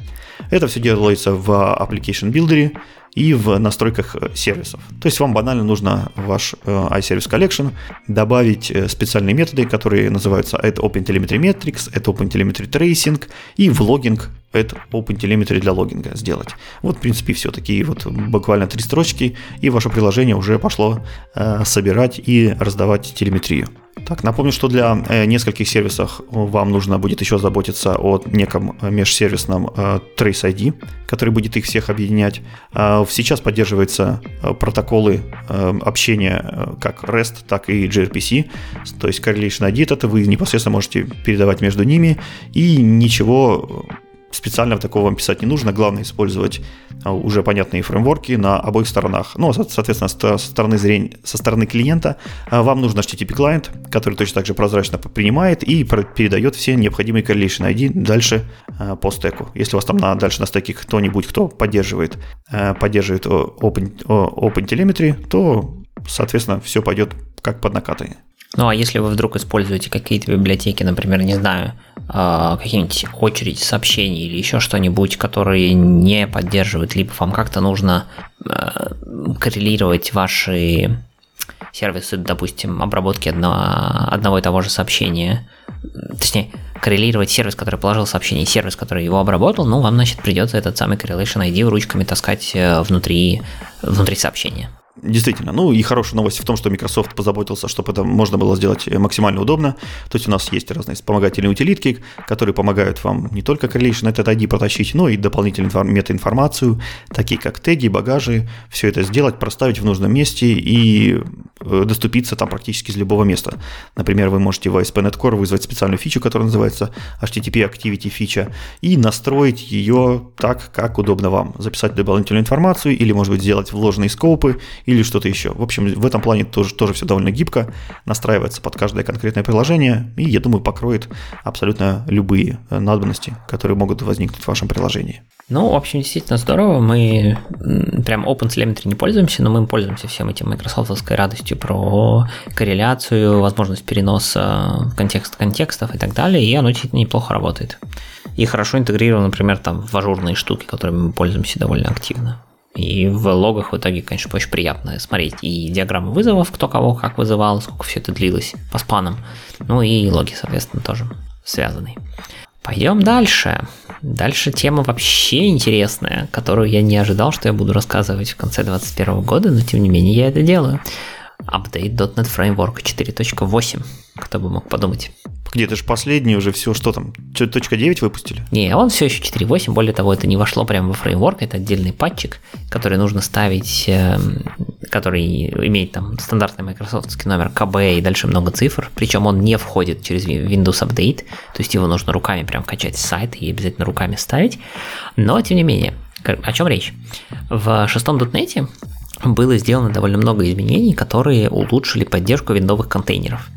Это все делается в Application Builder, и в настройках э, сервисов. То есть вам банально нужно ваш э, iService Collection добавить э, специальные методы, которые называются add OpenTelemetry Metrics, add OpenTelemetry Tracing и в логинг add OpenTelemetry для логинга сделать. Вот, в принципе, все такие вот буквально три строчки, и ваше приложение уже пошло собирать и раздавать телеметрию. Так, напомню, что для нескольких сервисов вам нужно будет еще заботиться о неком межсервисном Trace ID, который будет их всех объединять. Э, сейчас поддерживаются э, протоколы э, общения как REST, так и gRPC, то есть Correlation ID, это вы непосредственно можете передавать между ними, и ничего специально такого вам писать не нужно, главное использовать а, уже понятные фреймворки на обоих сторонах. Ну, соответственно, со стороны зрения, со стороны клиента а, вам нужен HTTP клиент, который точно так же прозрачно принимает и передает все необходимые correlation ID дальше а, по стеку. Если у вас там на, дальше на стеке кто-нибудь, кто поддерживает, поддерживает Open, OpenTelemetry, то, соответственно, все пойдет как под накатание. Ну а если вы вдруг используете какие-то библиотеки, например, не знаю, а, какие-нибудь очередь сообщений или еще что-нибудь, которые не поддерживают, либо вам как-то нужно а, коррелировать ваши сервисы, допустим, обработки одного, одного и того же сообщения, точнее, коррелировать сервис, который положил сообщение, и сервис, который его обработал, ну, вам, значит, придется этот самый correlation ID ручками таскать э, внутри, внутри сообщения. Действительно. Ну и хорошая новость в том, что Microsoft позаботился, чтобы это можно было сделать максимально удобно. То есть у нас есть разные вспомогательные утилитки, которые помогают вам не только correlation этот ID протащить, но и дополнительную метаинформацию, такие как теги, багажи, все это сделать, проставить в нужном месте и доступиться там практически из любого места. Например, вы можете в ASP.NET Core вызвать специальную фичу, которая называется HTTP Activity Feature, и настроить ее так, как удобно вам. Записать дополнительную информацию или, может быть, сделать вложенные скопы или что-то еще. В общем, в этом плане тоже, тоже все довольно гибко, настраивается под каждое конкретное приложение, и, я думаю, покроет абсолютно любые э, надобности, которые могут возникнуть в вашем приложении. Ну, в общем, действительно здорово. Мы прям OpenTelemetry не пользуемся, но мы пользуемся всем этим майкрософтовской радостью про корреляцию, возможность переноса контекста контекстов и так далее, и оно действительно неплохо работает. И хорошо интегрировано, например, там в ажурные штуки, которыми мы пользуемся довольно активно. И в логах в итоге, конечно, очень приятно смотреть и диаграммы вызовов, кто кого как вызывал, сколько все это длилось по спанам. Ну и логи, соответственно, тоже связанные. Пойдем дальше. Дальше тема вообще интересная, которую я не ожидал, что я буду рассказывать в конце 2021 года, но тем не менее я это делаю. Update .NET Framework 4.8. Кто бы мог подумать. Где то же последний уже все, что там, точка 9 выпустили? Не, он все еще 4.8, более того, это не вошло прямо во фреймворк, это отдельный патчик, который нужно ставить, эм, который имеет там стандартный майкрософтский номер КБ и дальше много цифр, причем он не входит через Windows Update, то есть его нужно руками прям качать с сайта и обязательно руками ставить, но тем не менее, о чем речь? В шестом дотнете было сделано довольно много изменений, которые улучшили поддержку виндовых контейнеров.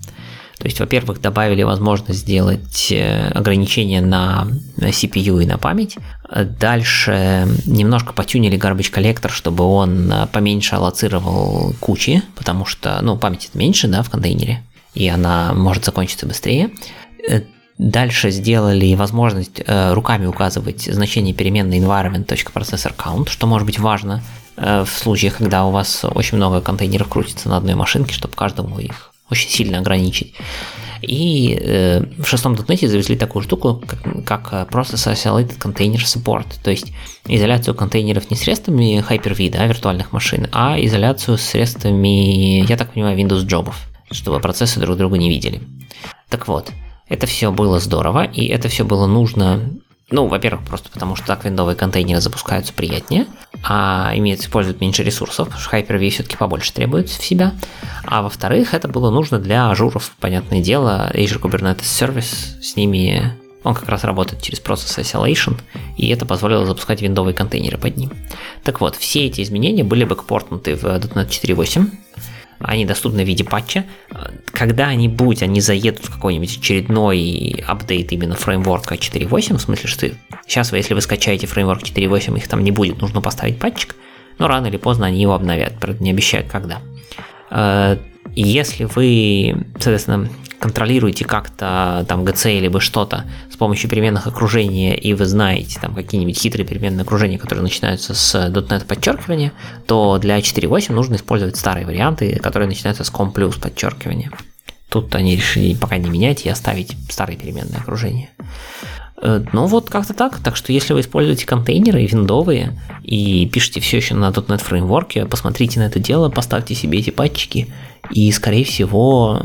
То есть, во-первых, добавили возможность сделать э, ограничения на CPU и на память. Дальше немножко потюнили garbage коллектор, чтобы он э, поменьше аллоцировал кучи, потому что, ну, памяти меньше, да, в контейнере, и она может закончиться быстрее. Э, дальше сделали возможность э, руками указывать значение переменной environment.processor что может быть важно в случаях, когда у вас очень много контейнеров крутится на одной машинке, чтобы каждому их очень сильно ограничить. И э, в шестом дотнете завезли такую штуку, как, как э, Process Isolated Container Support, то есть изоляцию контейнеров не средствами Hyper-V, да, виртуальных машин, а изоляцию средствами, я так понимаю, Windows джобов, чтобы процессы друг друга не видели. Так вот, это все было здорово, и это все было нужно ну, во-первых, просто потому что так виндовые контейнеры запускаются приятнее, а имеет, используют меньше ресурсов, потому что Hyper-V все-таки побольше требует в себя. А во-вторых, это было нужно для Azure 'ов, понятное дело, Azure Kubernetes Service, с ними он как раз работает через процесс isolation, и это позволило запускать виндовые контейнеры под ним. Так вот, все эти изменения были бэкпортнуты в .NET 4.8, они доступны в виде патча. Когда-нибудь они заедут в какой-нибудь очередной апдейт именно фреймворка 4.8, в смысле, что сейчас если вы скачаете фреймворк 4.8, их там не будет, нужно поставить патчик, но рано или поздно они его обновят, правда не обещают когда. Э, если вы, соответственно, контролируете как-то там GC либо что-то с помощью переменных окружения, и вы знаете там какие-нибудь хитрые переменные окружения, которые начинаются с .NET подчеркивания, то для 4.8 нужно использовать старые варианты, которые начинаются с com плюс подчеркивания. Тут они решили пока не менять и оставить старые переменные окружения. Э, ну вот как-то так. Так что если вы используете контейнеры виндовые и пишете все еще на .NET фреймворке, посмотрите на это дело, поставьте себе эти патчики, и, скорее всего,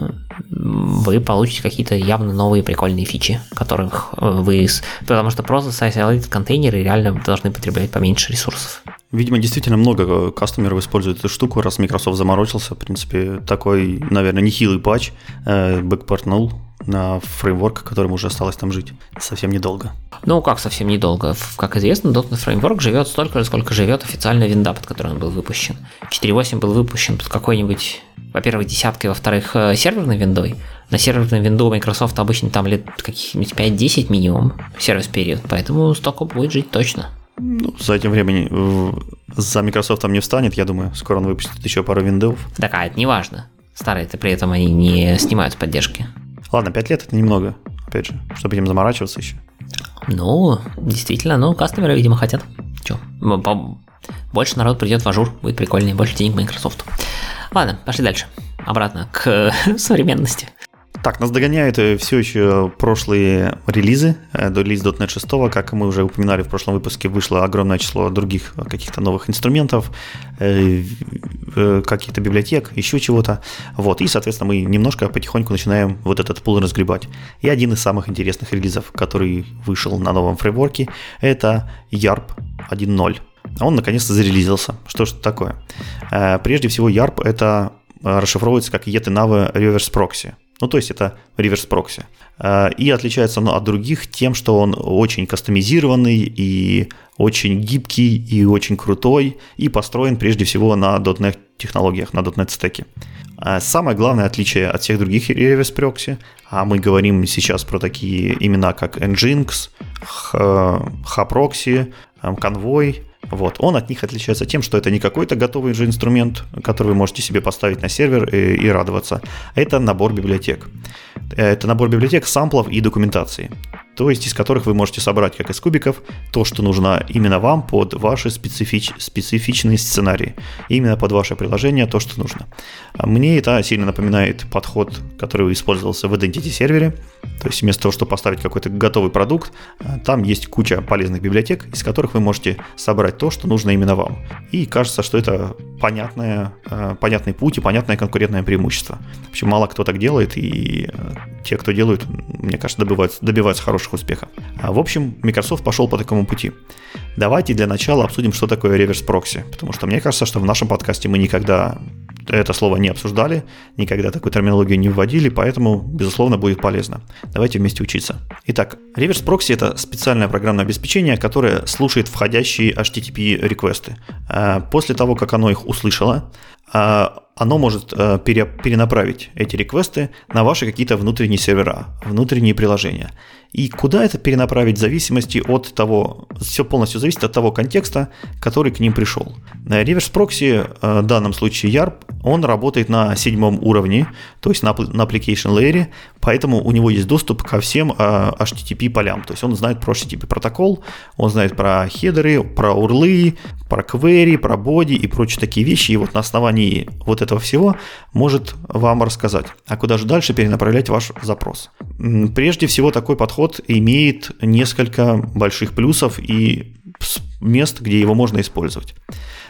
вы получите какие-то явно новые прикольные фичи, которых э, вы... Потому что просто isolated контейнеры реально должны потреблять поменьше ресурсов. Видимо, действительно много кастомеров используют эту штуку, раз Microsoft заморочился. В принципе, такой, наверное, нехилый патч э, бэкпортнул на фреймворк, которому уже осталось там жить. Совсем недолго. Ну, как совсем недолго? Как известно, .NET фреймворк живет столько же, сколько живет официальная винда, под которой он был выпущен. 4.8 был выпущен под какой-нибудь, во-первых, десяткой, во-вторых, э, серверной виндой. На серверной винду Microsoft обычно там лет каких-нибудь 5-10 минимум сервис период, поэтому столько будет жить точно. Ну, за этим временем за Microsoft там не встанет, я думаю, скоро он выпустит еще пару виндов. Так, а это не важно. Старые-то при этом они не снимают с поддержки. Ладно, 5 лет это немного, опять же, чтобы этим заморачиваться еще. Ну, действительно, ну, кастомеры, видимо, хотят. Че, больше народ придет в Azure, будет прикольнее, больше денег Microsoft. Ладно, пошли дальше. Обратно к современности. Так, нас догоняют э, все еще прошлые релизы, э, релиз .NET 6, как мы уже упоминали в прошлом выпуске, вышло огромное число других каких-то новых инструментов, э, каких-то библиотек, еще чего-то. Вот, и, соответственно, мы немножко потихоньку начинаем вот этот пул разгребать. И один из самых интересных релизов, который вышел на новом фреймворке, это YARP 1.0. Он наконец-то зарелизился. Что ж это такое? Прежде всего, YARP это расшифровывается как Another Reverse Proxy. Ну, то есть это реверс прокси. А, и отличается он от других тем, что он очень кастомизированный и очень гибкий и очень крутой и построен прежде всего на .NET технологиях, на .NET стеке. А самое главное отличие от всех других реверс прокси, а мы говорим сейчас про такие имена, как Nginx, Hproxy, Convoy, вот. Он от них отличается тем, что это не какой-то готовый же инструмент, который вы можете себе поставить на сервер и, и радоваться. Это набор библиотек. Это набор библиотек, самплов и документации то есть из которых вы можете собрать, как из кубиков, то, что нужно именно вам под ваши специфич, специфичные сценарии. Именно под ваше приложение то, что нужно. Мне это сильно напоминает подход, который использовался в Identity сервере. То есть вместо того, чтобы поставить какой-то готовый продукт, там есть куча полезных библиотек, из которых вы можете собрать то, что нужно именно вам. И кажется, что это понятное, э, понятный путь и понятное конкурентное преимущество. В общем, мало кто так делает, и э, те, кто делают, мне кажется, добиваются, добиваются хороших успехов. А, в общем, Microsoft пошел по такому пути. Давайте для начала обсудим, что такое реверс прокси, потому что мне кажется, что в нашем подкасте мы никогда это слово не обсуждали, никогда такую терминологию не вводили, поэтому, безусловно, будет полезно. Давайте вместе учиться. Итак, реверс прокси это специальное программное обеспечение, которое слушает входящие HTTP реквесты. А, после того, как оно их услышало, а, оно может э, перенаправить эти реквесты на ваши какие-то внутренние сервера, внутренние приложения. И куда это перенаправить в зависимости от того, все полностью зависит от того контекста, который к ним пришел. Реверс прокси, в данном случае YARP, он работает на седьмом уровне, то есть на, на application layer, поэтому у него есть доступ ко всем э, HTTP полям. То есть он знает про HTTP протокол, он знает про хедеры, про урлы, про query, про body и прочие такие вещи. И вот на основании вот этого всего может вам рассказать, а куда же дальше перенаправлять ваш запрос. Прежде всего такой подход подход имеет несколько больших плюсов и мест, где его можно использовать.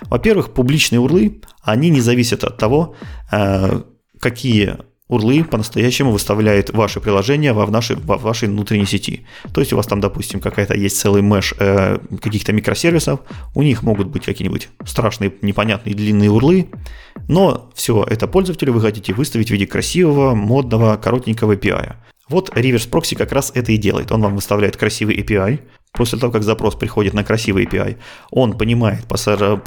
Во-первых, публичные урлы, они не зависят от того, э, какие урлы по-настоящему выставляет ваше приложение во, нашей, во вашей внутренней сети. То есть у вас там, допустим, какая-то есть целый меш э, каких-то микросервисов, у них могут быть какие-нибудь страшные, непонятные длинные урлы, но все это пользователю вы хотите выставить в виде красивого, модного, коротенького API. Вот Reverse Proxy как раз это и делает. Он вам выставляет красивый API. После того, как запрос приходит на красивый API, он понимает по,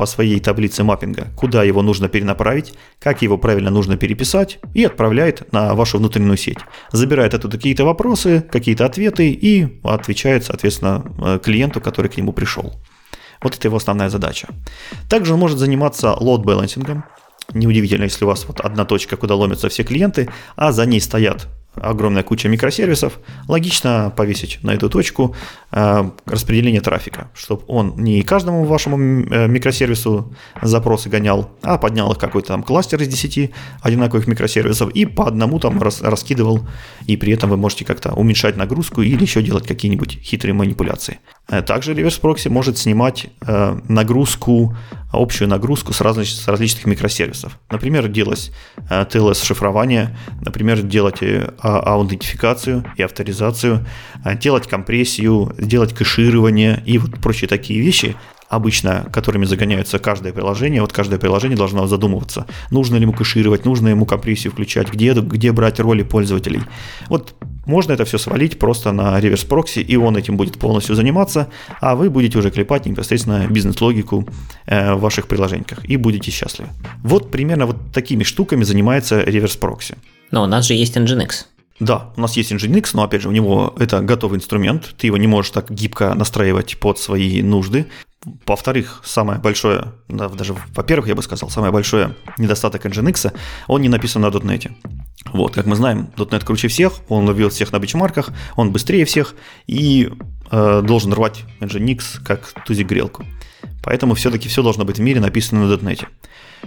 своей таблице маппинга, куда его нужно перенаправить, как его правильно нужно переписать и отправляет на вашу внутреннюю сеть. Забирает оттуда какие-то вопросы, какие-то ответы и отвечает, соответственно, э, клиенту, который к нему пришел. Вот это его основная задача. Также он может заниматься лот-балансингом. Неудивительно, если у вас вот одна точка, куда ломятся все клиенты, а за ней стоят огромная куча микросервисов, логично повесить на эту точку э, распределение трафика, чтобы он не каждому вашему э, микросервису запросы гонял, а поднял их какой-то там кластер из 10 одинаковых микросервисов и по одному там рас, раскидывал, и при этом вы можете как-то уменьшать нагрузку или еще делать какие-нибудь хитрые манипуляции. Э, также реверс прокси может снимать э, нагрузку, общую нагрузку с, различ, различных микросервисов. Например, делать э, TLS-шифрование, например, делать э, аутентификацию и авторизацию, э, делать компрессию, делать кэширование и вот прочие такие вещи, обычно которыми загоняются каждое приложение. Вот каждое приложение должно задумываться, нужно ли ему кэшировать, нужно ему компрессию включать, где, где брать роли пользователей. Вот можно это все свалить просто на реверс прокси, и он этим будет полностью заниматься, а вы будете уже клепать непосредственно бизнес-логику э, в ваших приложениях и будете счастливы. Вот примерно вот такими штуками занимается реверс прокси. Но у нас же есть Nginx. Да, у нас есть Nginx, но опять же у него это готовый инструмент, ты его не можешь так гибко настраивать под свои нужды. Во-вторых, самое большое, да, даже во-первых, я бы сказал, самое большое недостаток Nginx, он не написан на .NET. Вот, как мы знаем, .NET круче всех, он ловил всех на бенчмарках, он быстрее всех и э, должен рвать Nginx как тузик грелку. Поэтому все-таки все должно быть в мире написано на .NET.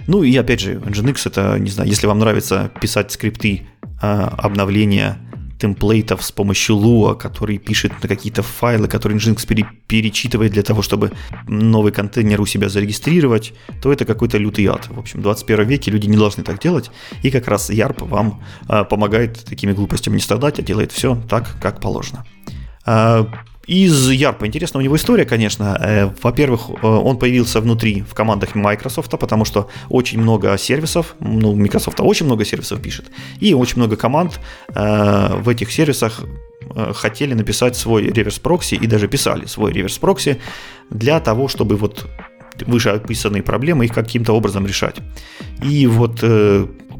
Ну и опять же, Nginx это, не знаю, если вам нравится писать скрипты э, обновления темплейтов с помощью Lua, который пишет на какие-то файлы, которые Nginx пере, перечитывает для того, чтобы новый контейнер у себя зарегистрировать, то это какой-то лютый ад. В общем, в 21 веке люди не должны так делать, и как раз YARP вам э, помогает такими глупостями не страдать, а делает все так, как положено. Из Ярпа интересна у него история, конечно. Э, во-первых, э, он появился внутри в командах Microsoft, потому что очень много сервисов, ну, Microsoft очень много сервисов пишет, и очень много команд э, в этих сервисах хотели написать свой реверс-прокси и даже писали свой реверс-прокси для того, чтобы вот вышеописанные проблемы их каким-то образом решать. И вот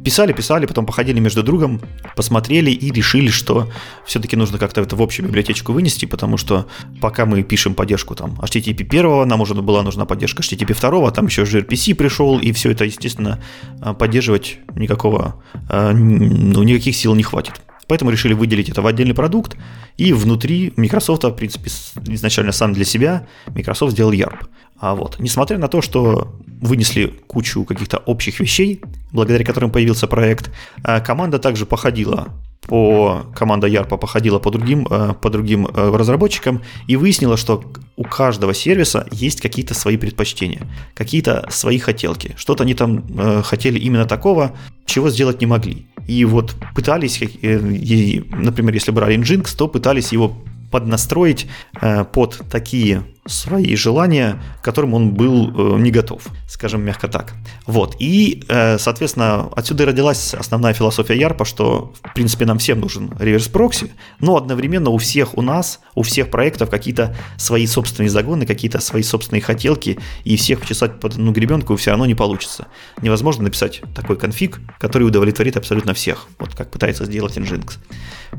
писали, писали, потом походили между другом, посмотрели и решили, что все-таки нужно как-то это в общую библиотечку вынести, потому что пока мы пишем поддержку там HTTP 1, нам уже была нужна поддержка HTTP 2, там еще gRPC пришел, и все это, естественно, а, поддерживать никакого, а, ну, никаких сил не хватит. Поэтому решили выделить это в отдельный продукт, и внутри Microsoft, в принципе, изначально сам для себя, Microsoft сделал YARP. А вот, несмотря на то, что вынесли кучу каких-то общих вещей, благодаря которым появился проект, а команда также походила по команда Ярпа походила по другим, э, по другим э, разработчикам и выяснила, что у каждого сервиса есть какие-то свои предпочтения, какие-то свои хотелки. Что-то они там э, хотели именно такого, чего сделать не могли. И вот пытались, например, если брали Nginx, то пытались его поднастроить под такие свои желания, к которым он был э, не готов, скажем мягко так. Вот. И, э, соответственно, отсюда и родилась основная философия Ярпа, что, в принципе, нам всем нужен реверс-прокси, но одновременно у всех у нас, у всех проектов какие-то свои собственные загоны, какие-то свои собственные хотелки, и всех почесать под одну гребенку все равно не получится. Невозможно написать такой конфиг, который удовлетворит абсолютно всех, вот как пытается сделать Nginx.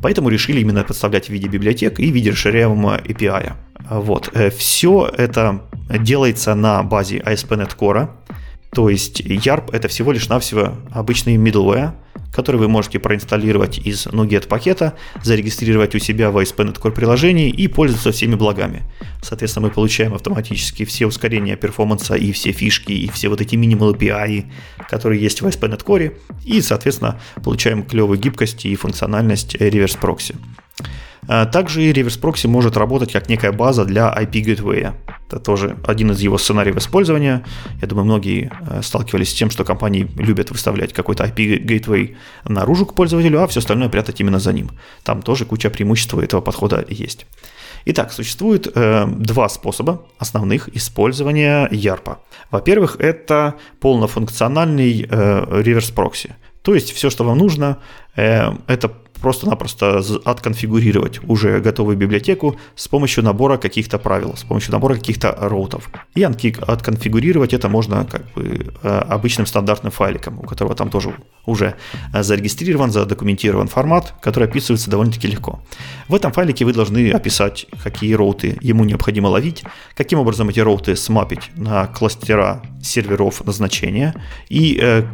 Поэтому решили именно подставлять в виде библиотек и в виде расширяемого API. Вот. Э, Все это делается на базе ASP.NET Core. То есть YARP это всего лишь навсего обычный middleware, который вы можете проинсталлировать из NuGet пакета, зарегистрировать у себя в ASP.NET Core приложении и пользоваться всеми благами. Соответственно, мы получаем автоматически все ускорения перформанса и все фишки, и все вот эти minimal API, которые есть в ASP.NET Core, и, соответственно, получаем клевую гибкость и функциональность реверс прокси. А, также реверс прокси может работать как некая база для IP Gateway. Это тоже один из его сценариев использования. Я думаю, многие э, сталкивались с тем, что компании любят выставлять какой-то IP Gateway наружу к пользователю, а все остальное прятать именно за ним. Там тоже куча преимуществ этого подхода есть. Итак, существует э, два способа основных использования YARP. Во-первых, это полнофункциональный э, реверс-прокси. То есть все, что вам нужно, э, это просто-напросто отконфигурировать уже готовую библиотеку с помощью набора каких-то правил, с помощью набора каких-то роутов. И отконфигурировать это можно как бы э, обычным стандартным файликом, у которого там тоже уже э, зарегистрирован, задокументирован формат, который описывается довольно-таки легко. В этом файлике вы должны описать, какие роуты ему необходимо ловить, каким образом эти роуты смапить на кластера серверов назначения и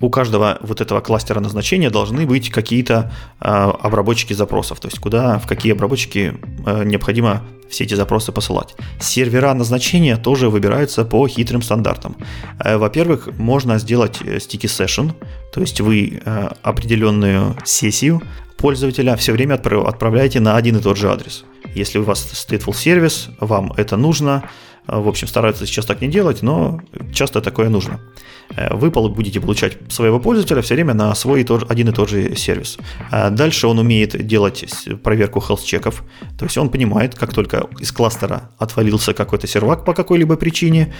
у каждого вот этого кластера назначения должны быть какие-то э, обработчики запросов, то есть куда, в какие обработчики э, необходимо все эти запросы посылать. Сервера назначения тоже выбираются по хитрым стандартам. Э, во-первых, можно сделать э, sticky session, то есть вы э, определенную сессию пользователя все время отправляете на один и тот же адрес. Если у вас stateful сервис, вам это нужно, в общем, стараются сейчас так не делать, но часто такое нужно. Э, вы будете получать своего пользователя все время на свой один и тот же сервис. А дальше он умеет делать проверку health-чеков, то есть он понимает, как только из кластера отвалился какой-то сервак по какой-либо причине,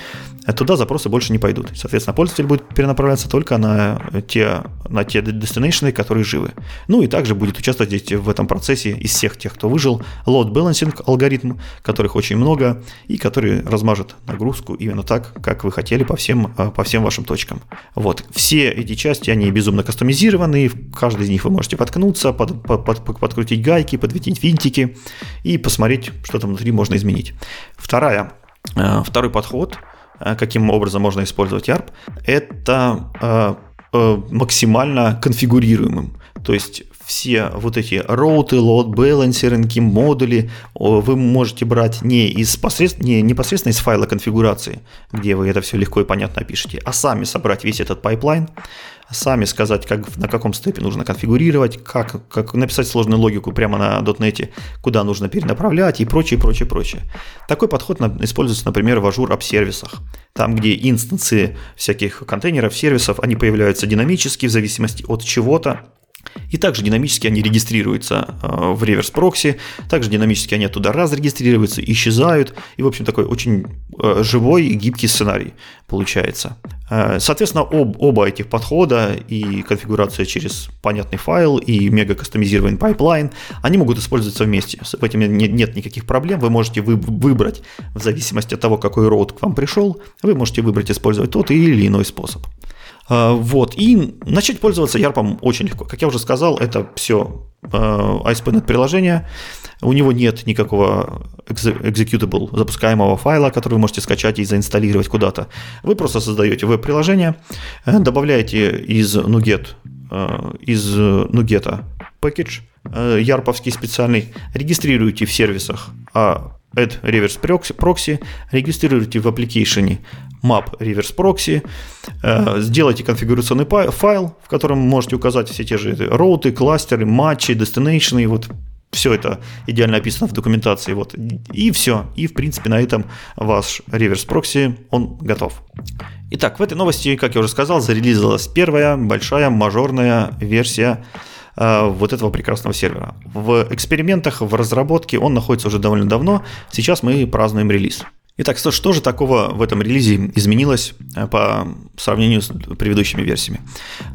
э, туда запросы больше не пойдут. Соответственно, пользователь будет перенаправляться только на те, на те дестинейшны, которые живы. Ну и также будет участвовать здесь в этом процессе из всех тех, кто выжил, load balancing алгоритм, которых очень много и который размажет нагрузку именно так, как вы хотели по всем, э, по всем вашим точкам. Вот. Все эти части, они безумно кастомизированы, в каждой из них вы можете воткнуться, под, под, под, подкрутить гайки, подвинтить винтики и посмотреть, что там внутри можно изменить. Вторая, э, второй подход, э, каким образом можно использовать ARP, это максимально конфигурируемым. То есть все вот эти роуты, load balancing, модули вы можете брать не, из посредств, не непосредственно из файла конфигурации, где вы это все легко и понятно пишете, а сами собрать весь этот пайплайн, сами сказать, как, на каком степе нужно конфигурировать, как, как написать сложную логику прямо на .NET, куда нужно перенаправлять и прочее, прочее, прочее. Такой подход используется, например, в Azure App Сервисах, там, где инстансы всяких контейнеров, сервисов, они появляются динамически в зависимости от чего-то, и также динамически они регистрируются э, в реверс прокси, также динамически они оттуда разрегистрируются, исчезают, и, в общем, такой очень э, живой и гибкий сценарий получается. Э, соответственно, об, оба этих подхода, и конфигурация через понятный файл, и мега кастомизированный пайплайн, они могут использоваться вместе. В этом нет, никаких проблем, вы можете вы, выбрать, в зависимости от того, какой роут к вам пришел, вы можете выбрать использовать тот или иной способ. А, вот. И начать пользоваться ярпом очень легко. Как я уже сказал, это все ASP.NET а, приложение. У него нет никакого executable запускаемого файла, который вы можете скачать и заинсталлировать куда-то. Вы просто создаете веб-приложение, э, добавляете из NuGet, э, из NuGet package, э, ярповский специальный, регистрируете в сервисах а add reverse proxy, регистрируете в application map reverse proxy, э, сделайте конфигурационный файл, в котором можете указать все те же роуты, кластеры, матчи, destination, вот все это идеально описано в документации. Вот. И все. И, в принципе, на этом ваш реверс прокси, он готов. Итак, в этой новости, как я уже сказал, зарелизилась первая большая мажорная версия вот этого прекрасного сервера. В экспериментах, в разработке он находится уже довольно давно. Сейчас мы празднуем релиз. Итак, что, что же такого в этом релизе изменилось э, по сравнению с предыдущими версиями?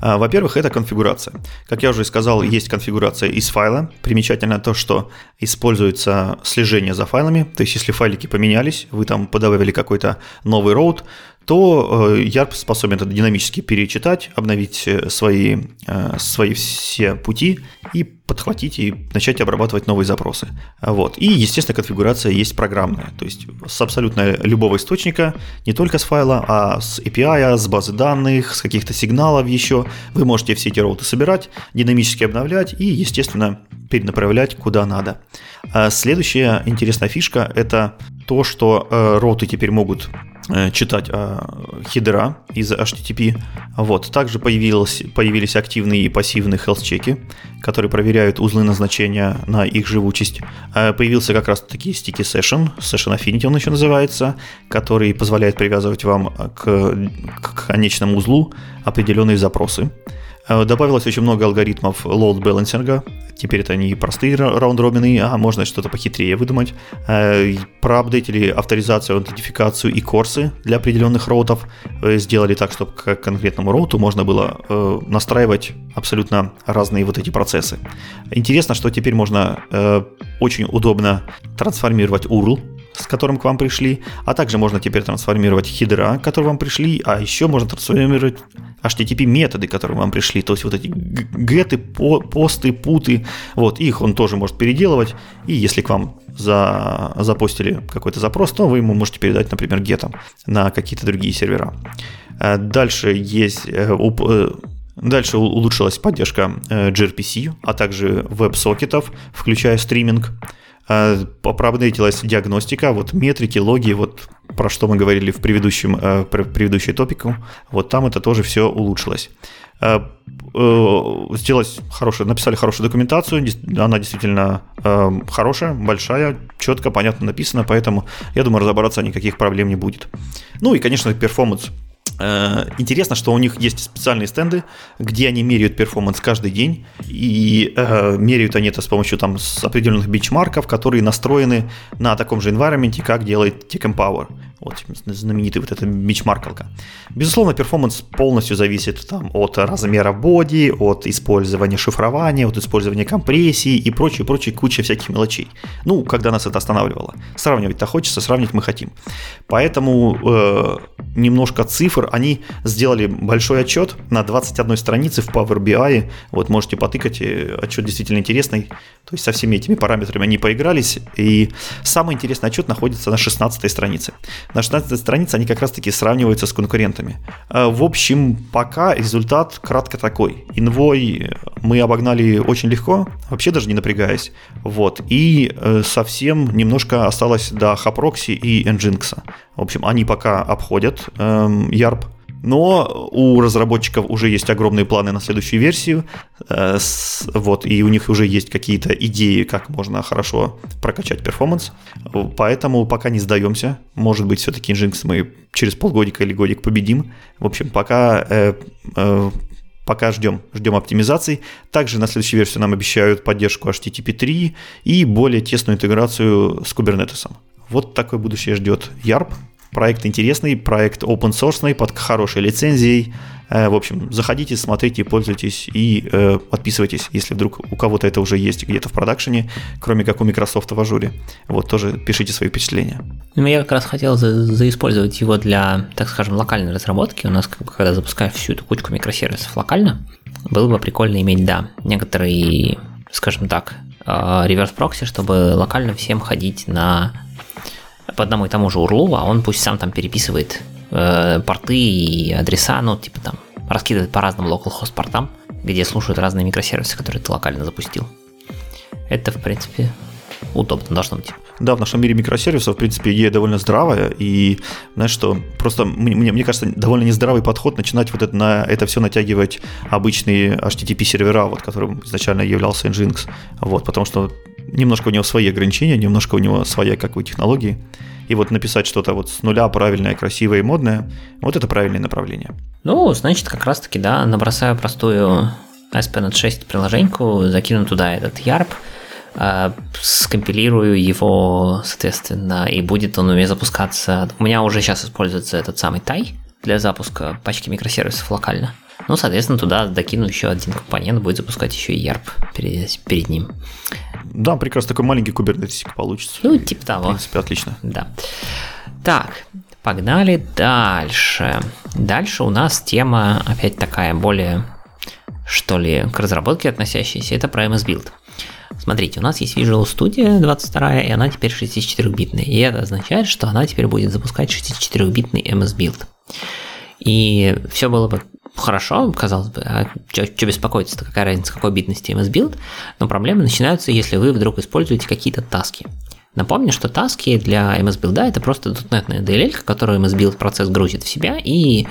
Э, во-первых, это конфигурация. Как я уже сказал, есть конфигурация из файла. Примечательно то, что используется слежение за файлами. То есть, если файлики поменялись, вы там подавали какой-то новый роут, то э, способен это динамически перечитать, обновить э, свои, э, свои все пути и подхватить и начать обрабатывать новые запросы. Вот. И, естественно, конфигурация есть программная, то есть с абсолютно любого источника, не только с файла, а с API, с базы данных, с каких-то сигналов еще. Вы можете все эти роуты собирать, динамически обновлять и, естественно, перенаправлять куда надо. Следующая интересная фишка – это то, что роуты теперь могут читать а, хедера из HTTP. Вот. Также появилось, появились активные и пассивные health-чеки, которые проверяют узлы назначения на их живучесть. Э, появился как раз таки sticky session, session affinity он еще называется, который позволяет привязывать вам к, к конечному узлу определенные запросы. Э, добавилось очень много алгоритмов balancing. Теперь это не простые раунд-робины, а можно что-то похитрее выдумать. Э, проапдейтили авторизацию, аутентификацию и курсы для определенных роутов. Э, сделали так, чтобы к конкретному роуту можно было настраивать абсолютно разные вот эти процессы. Интересно, что теперь можно очень удобно трансформировать URL с которым к вам пришли, а также можно теперь трансформировать хидера, которые вам пришли, а еще можно трансформировать HTTP методы, которые вам пришли, то есть вот эти геты, посты, путы, вот их он тоже может переделывать, и если к вам за, запостили какой-то запрос, то вы ему можете передать, например, гетом на какие-то другие сервера. Э, дальше есть э, э, Дальше улучшилась поддержка gRPC, а также веб-сокетов, включая стриминг. А, Поправдетилась диагностика, вот метрики, логи, вот про что мы говорили в предыдущем, э, предыдущей топику, вот там это тоже все улучшилось. Э, э, сделать хорошую, написали хорошую документацию, она действительно хорошая, большая, четко, понятно написана, поэтому я думаю, разобраться никаких проблем не будет. Ну и, конечно, перформанс интересно, что у них есть специальные стенды, где они меряют перформанс каждый день, и э, меряют они это с помощью там с определенных бенчмарков, которые настроены на таком же environment, как делает Tech Empower. Вот знаменитый вот эта бичмаркалка. Безусловно, перформанс полностью зависит там, от размера боди, от использования шифрования, от использования компрессии и прочее, прочее, куча всяких мелочей. Ну, когда нас это останавливало. Сравнивать-то хочется, сравнить мы хотим. Поэтому э, немножко цифр, они сделали большой отчет на 21 странице в Power BI, вот можете потыкать, отчет действительно интересный, то есть со всеми этими параметрами они поигрались, и самый интересный отчет находится на 16 странице. На 16 странице они как раз-таки сравниваются с конкурентами. Э, в общем, пока результат кратко такой. Инвой мы обогнали очень легко, вообще даже не напрягаясь. Вот. И э, совсем немножко осталось до Haproxy и Nginx. В общем, они пока обходят э, YARP, но у разработчиков уже есть огромные планы на следующую версию, э, вот, и у них уже есть какие-то идеи, как можно хорошо прокачать перформанс. Поэтому пока не сдаемся. Может быть, все-таки Nginx мы через полгодика или годик победим. В общем, пока э, э, пока ждем, ждем оптимизаций. Также на следующую версию нам обещают поддержку HTTP 3 и более тесную интеграцию с Kubernetes. Вот такое будущее ждет YARP. Проект интересный, проект open source, под хорошей лицензией. Э, в общем, заходите, смотрите, пользуйтесь и э, подписывайтесь, если вдруг у кого-то это уже есть где-то в продакшене, кроме как у Microsoft в ажуре. Вот тоже пишите свои впечатления. Ну, я как раз хотел за заиспользовать его для, так скажем, локальной разработки. У нас, когда запускаешь всю эту кучку микросервисов локально, было бы прикольно иметь, да, некоторые, скажем так, реверс-прокси, чтобы локально всем ходить на по одному и тому же URL, а он пусть сам там переписывает э, порты и адреса, ну, типа там, раскидывает по разным localhost портам, где слушают разные микросервисы, которые ты локально запустил. Это, в принципе, удобно должно быть. Да, в нашем мире микросервисов, в принципе, идея довольно здравая, и, знаешь что, просто мне, мне кажется, довольно нездравый подход начинать вот это, на это все натягивать обычные HTTP-сервера, вот, которым изначально являлся Nginx, вот, потому что немножко у него свои ограничения, немножко у него своя, как у технологии. И вот написать что-то вот с нуля правильное, красивое и модное, вот это правильное направление. Ну, значит, как раз-таки, да, набросаю простую ASP.NET 6 приложеньку, закину туда этот YARP, а, скомпилирую его, соответственно, и будет он у меня запускаться. У меня уже сейчас используется этот самый тай для запуска пачки микросервисов локально. Ну, соответственно, туда докину еще один компонент, будет запускать еще и YARP перед, перед ним. Да, прекрасно, такой маленький кубернетисик получится. Ну, типа того. В принципе, отлично. Да. Так, погнали дальше. Дальше у нас тема опять такая более, что ли, к разработке относящаяся. Это про MS Build. Смотрите, у нас есть Visual Studio 22, и она теперь 64-битная. И это означает, что она теперь будет запускать 64-битный MS Build. И все было бы хорошо, казалось бы, а что беспокоиться-то, какая разница, какой битности Build, но проблемы начинаются, если вы вдруг используете какие-то таски. Напомню, что таски для MS Build это просто .NET DLL, которую MS Build процесс грузит в себя и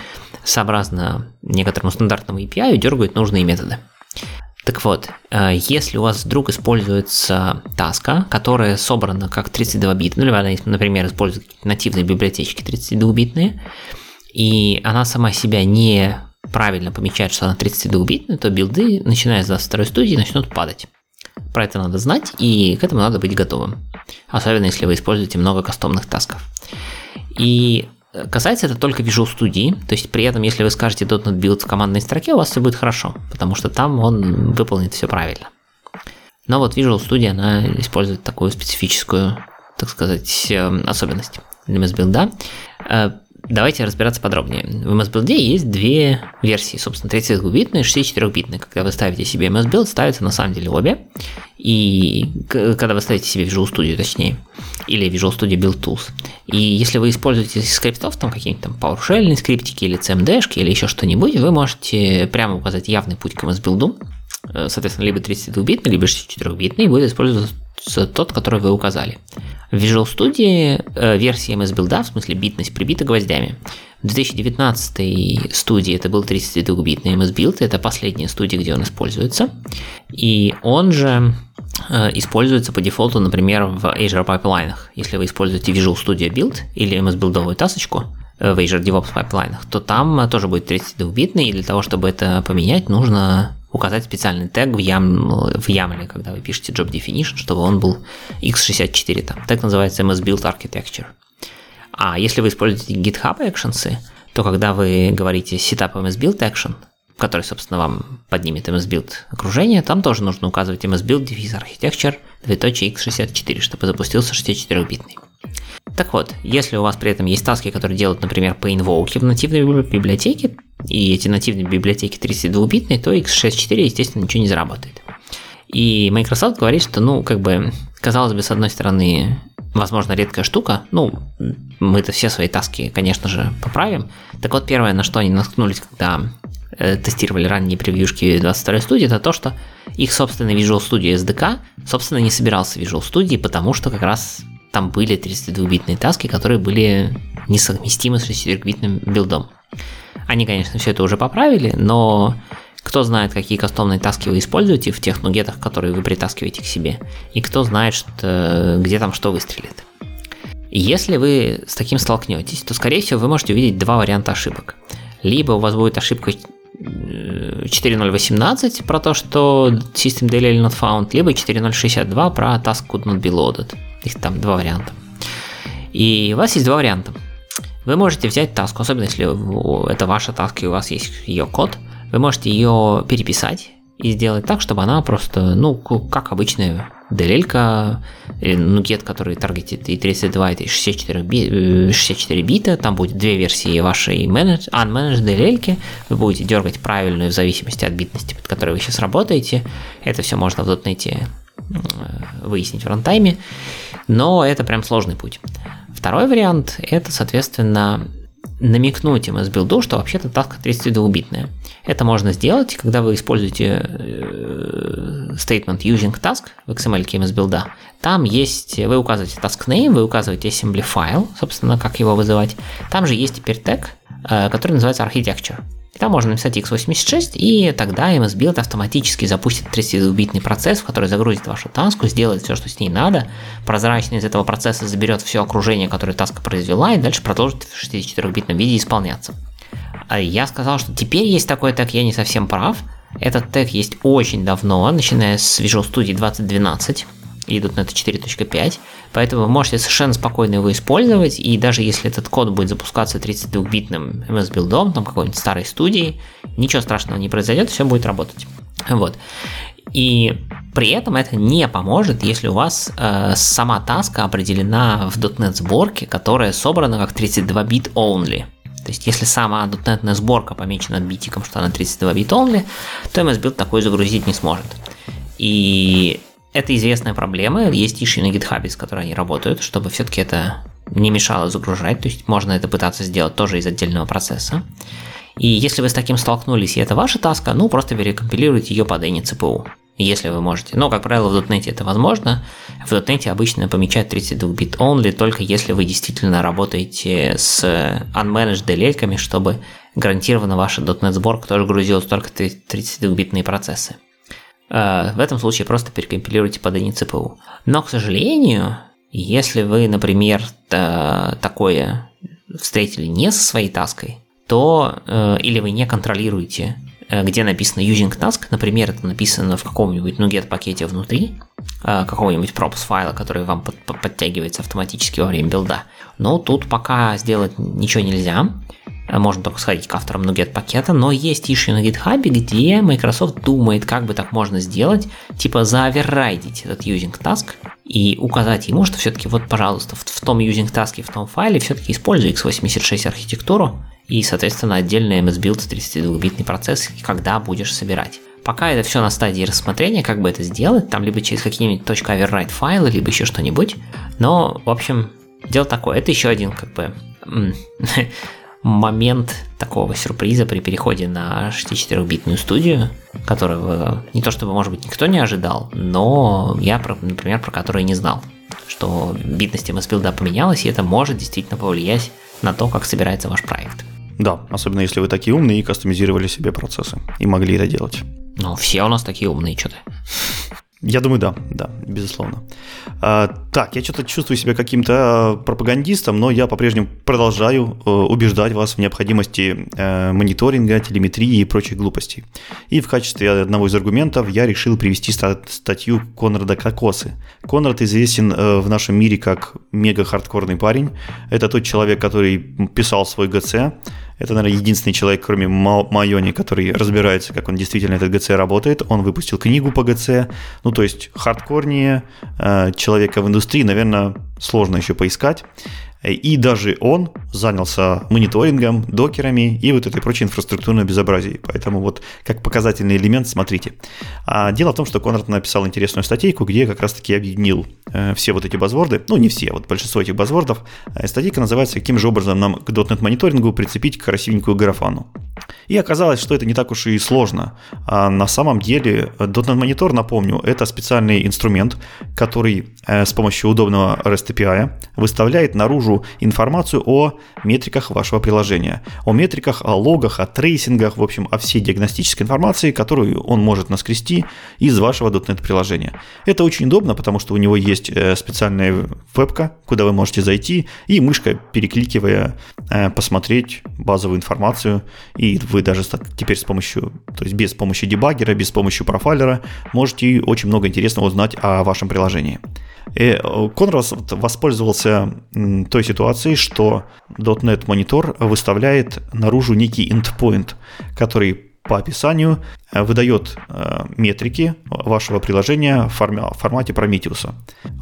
сообразно некоторому стандартному API дергает нужные методы. Так вот, э, если у вас вдруг используется таска, которая собрана как 32-бит, ну, либо она, например, использует нативные библиотечки 32-битные, и она сама себя не правильно помечает, что она 32-битная, то билды, начиная с 22 студии, начнут падать. Про это надо знать, и к этому надо быть готовым. Особенно, если вы используете много кастомных тасков. И касается это только Visual Studio, то есть при этом, если вы скажете .NET Build в командной строке, у вас все будет хорошо, потому что там он выполнит все правильно. Но вот Visual Studio, она использует такую специфическую, так сказать, э, особенность для MS Build. Давайте разбираться подробнее. В MS Build есть две версии, собственно, 32-битная и 64-битная. Когда вы ставите себе MS Build, ставятся на самом деле обе. И когда вы ставите себе Visual Studio, точнее, или Visual Studio Build Tools. И если вы используете скриптов, там какие-нибудь там PowerShell скриптики или CMD или еще что-нибудь, вы можете прямо указать явный путь к MS Build. Э, соответственно, либо 32-битный, либо 64-битный, и будет использоваться тот, который вы указали. В Visual Studio э, версия MS Build, в смысле битность, прибита гвоздями. В 2019 студии это был 32-битный MS Build, это последняя студия, где он используется. И он же э, используется по дефолту, например, в Azure Pipeline. Если вы используете Visual Studio Build или MS Build тасочку, э, в Azure DevOps Pipeline, то там тоже будет 32-битный, и для того, чтобы это поменять, нужно указать специальный тег в, ям, в YAML, когда вы пишете job definition, чтобы он был x64 там. Тег называется MS Build Architecture. А если вы используете GitHub Actions, то когда вы говорите setup MS Build Action, который, собственно, вам поднимет MS Build окружение, там тоже нужно указывать MS Build Device Architecture 2.x64, чтобы запустился 64-битный. Так вот, если у вас при этом есть таски, которые делают, например, по инвоуке в нативной библиотеке, и эти нативные библиотеки 32-битные, то x64, естественно, ничего не заработает. И Microsoft говорит, что, ну, как бы, казалось бы, с одной стороны, возможно, редкая штука. Ну, мы-то все свои таски, конечно же, поправим. Так вот, первое, на что они наткнулись, когда э, тестировали ранние превьюшки 22 студии, это то, что их собственный Visual Studio SDK, собственно, не собирался Visual Studio, потому что как раз там были 32-битные таски, которые были несовместимы с 64-битным билдом. Они, конечно, все это уже поправили, но кто знает, какие кастомные таски вы используете в тех нугетах, которые вы притаскиваете к себе, и кто знает, что, где там что выстрелит. Если вы с таким столкнетесь, то, скорее всего, вы можете увидеть два варианта ошибок. Либо у вас будет ошибка 4.0.18 э, про то, что System DLL not found, либо 4.0.62 про task could not be loaded. Их там два варианта. И у вас есть два варианта. Вы можете взять таску, особенно если это ваша таска и у вас есть ее код, вы можете ее переписать и сделать так, чтобы она просто, ну, как обычная DLL, или нугет, который таргетит и 32, и 64, би, 64 бита, там будет две версии вашей managed, unmanaged DLL, вы будете дергать правильную в зависимости от битности, под которой вы сейчас работаете. Это все можно в дотнете выяснить в рантайме, но это прям сложный путь. Второй вариант – это, соответственно, намекнуть MS билду, что вообще-то таска 32-битная. Это можно сделать, когда вы используете э, statement using task в XML MS билда. Там есть, вы указываете task name, вы указываете assembly файл, собственно, как его вызывать. Там же есть теперь тег, э, который называется architecture. Там можно написать x86, и тогда MS Build автоматически запустит 32-битный процесс, в который загрузит вашу таску, сделает все, что с ней надо, прозрачно из этого процесса заберет все окружение, которое таска произвела, и дальше продолжит в 64-битном виде исполняться. А я сказал, что теперь есть такой тег, я не совсем прав. Этот тег есть очень давно, начиная с Visual Studio 2012 на это 4.5, поэтому вы можете совершенно спокойно его использовать, и даже если этот код будет запускаться 32-битным MS-билдом, там какой-нибудь старой студии, ничего страшного не произойдет, все будет работать. Вот. И при этом это не поможет, если у вас э, сама таска определена в .NET сборке, которая собрана как 32 бит only. То есть, если сама .NET сборка помечена битиком, что она 32 бит only, то MS Build такой загрузить не сможет. И это известная проблема, есть иши на GitHub, с которой они работают, чтобы все-таки это не мешало загружать, то есть можно это пытаться сделать тоже из отдельного процесса. И если вы с таким столкнулись, и это ваша таска, ну просто перекомпилируйте ее под any CPU, если вы можете. Но, как правило, в .NET это возможно. В .NET обычно помечают 32-бит only, только если вы действительно работаете с unmanaged делейками, чтобы гарантированно ваша .NET сборка тоже грузилась только 32-битные процессы. Э, в этом случае просто перекомпилируйте под any CPU. Но, к сожалению, если вы, например, такое встретили не со своей таской, то э, или вы не контролируете, э, где написано using task, например, это написано в каком-нибудь NuGet пакете внутри, какого-нибудь props файла, который вам под, подтягивается автоматически во время билда. Но тут пока сделать ничего нельзя. Э, можно только сходить к авторам NuGet пакета, но есть issue на GitHub, где Microsoft думает, как бы так можно сделать, типа заоверрайдить этот using task и указать ему, что все-таки вот, пожалуйста, в, в том using task, в том файле все-таки используй x86 архитектуру и, соответственно, отдельный MS-build 32-битный процесс, когда будешь собирать. Пока это все на стадии рассмотрения, как бы это сделать, там либо через какие-нибудь .override файлы, либо еще что-нибудь. Но, в общем, дело такое. Это еще один, как бы, момент такого сюрприза при переходе на 64-битную студию, которого не то чтобы, может быть, никто не ожидал, но я, например, про который не знал, что битность MS-билда поменялась, и это может действительно повлиять на то, как собирается ваш проект. Да, особенно если вы такие умные и кастомизировали себе процессы и могли это делать. Ну, все у нас такие умные, что-то. Я думаю, да, да, безусловно. А, так, я что-то чувствую себя каким-то а, пропагандистом, но я по-прежнему продолжаю а, убеждать вас в необходимости а, мониторинга, телеметрии и прочих глупостей. И в качестве одного из аргументов я решил привести стат- статью Конрада Кокосы. Конрад известен а, в нашем мире как мега-хардкорный парень. Это тот человек, который писал свой ГЦ, это, наверное, единственный человек, кроме Майони, который разбирается, как он действительно этот ГЦ работает. Он выпустил книгу по ГЦ. Ну, то есть хардкорнее э, человека в индустрии, наверное, сложно еще поискать. И даже он занялся мониторингом, докерами и вот этой прочей инфраструктурной безобразией. Поэтому вот как показательный элемент смотрите. А дело в том, что Конрад написал интересную статейку, где как раз-таки объединил э, все вот эти базворды, ну не все, вот большинство этих базвордов. Э, статейка называется «Каким же образом нам к .NET мониторингу прицепить красивенькую графану». И оказалось, что это не так уж и сложно. А на самом деле .NET Monitor, напомню, это специальный инструмент, который э, с помощью удобного REST API выставляет наружу информацию о метриках вашего приложения, о метриках, о логах, о трейсингах, в общем, о всей диагностической информации, которую он может наскрести из вашего .NET приложения. Это очень удобно, потому что у него есть э, специальная вебка, куда вы можете зайти и мышкой перекликивая э, посмотреть базовую информацию, и вы даже теперь с помощью, то есть без помощи дебаггера, без помощи профайлера можете очень много интересного узнать о вашем приложении. И Конрас воспользовался той ситуацией, что .NET Monitor выставляет наружу некий endpoint, который по описанию э, выдает э, метрики вашего приложения в формате Prometheus.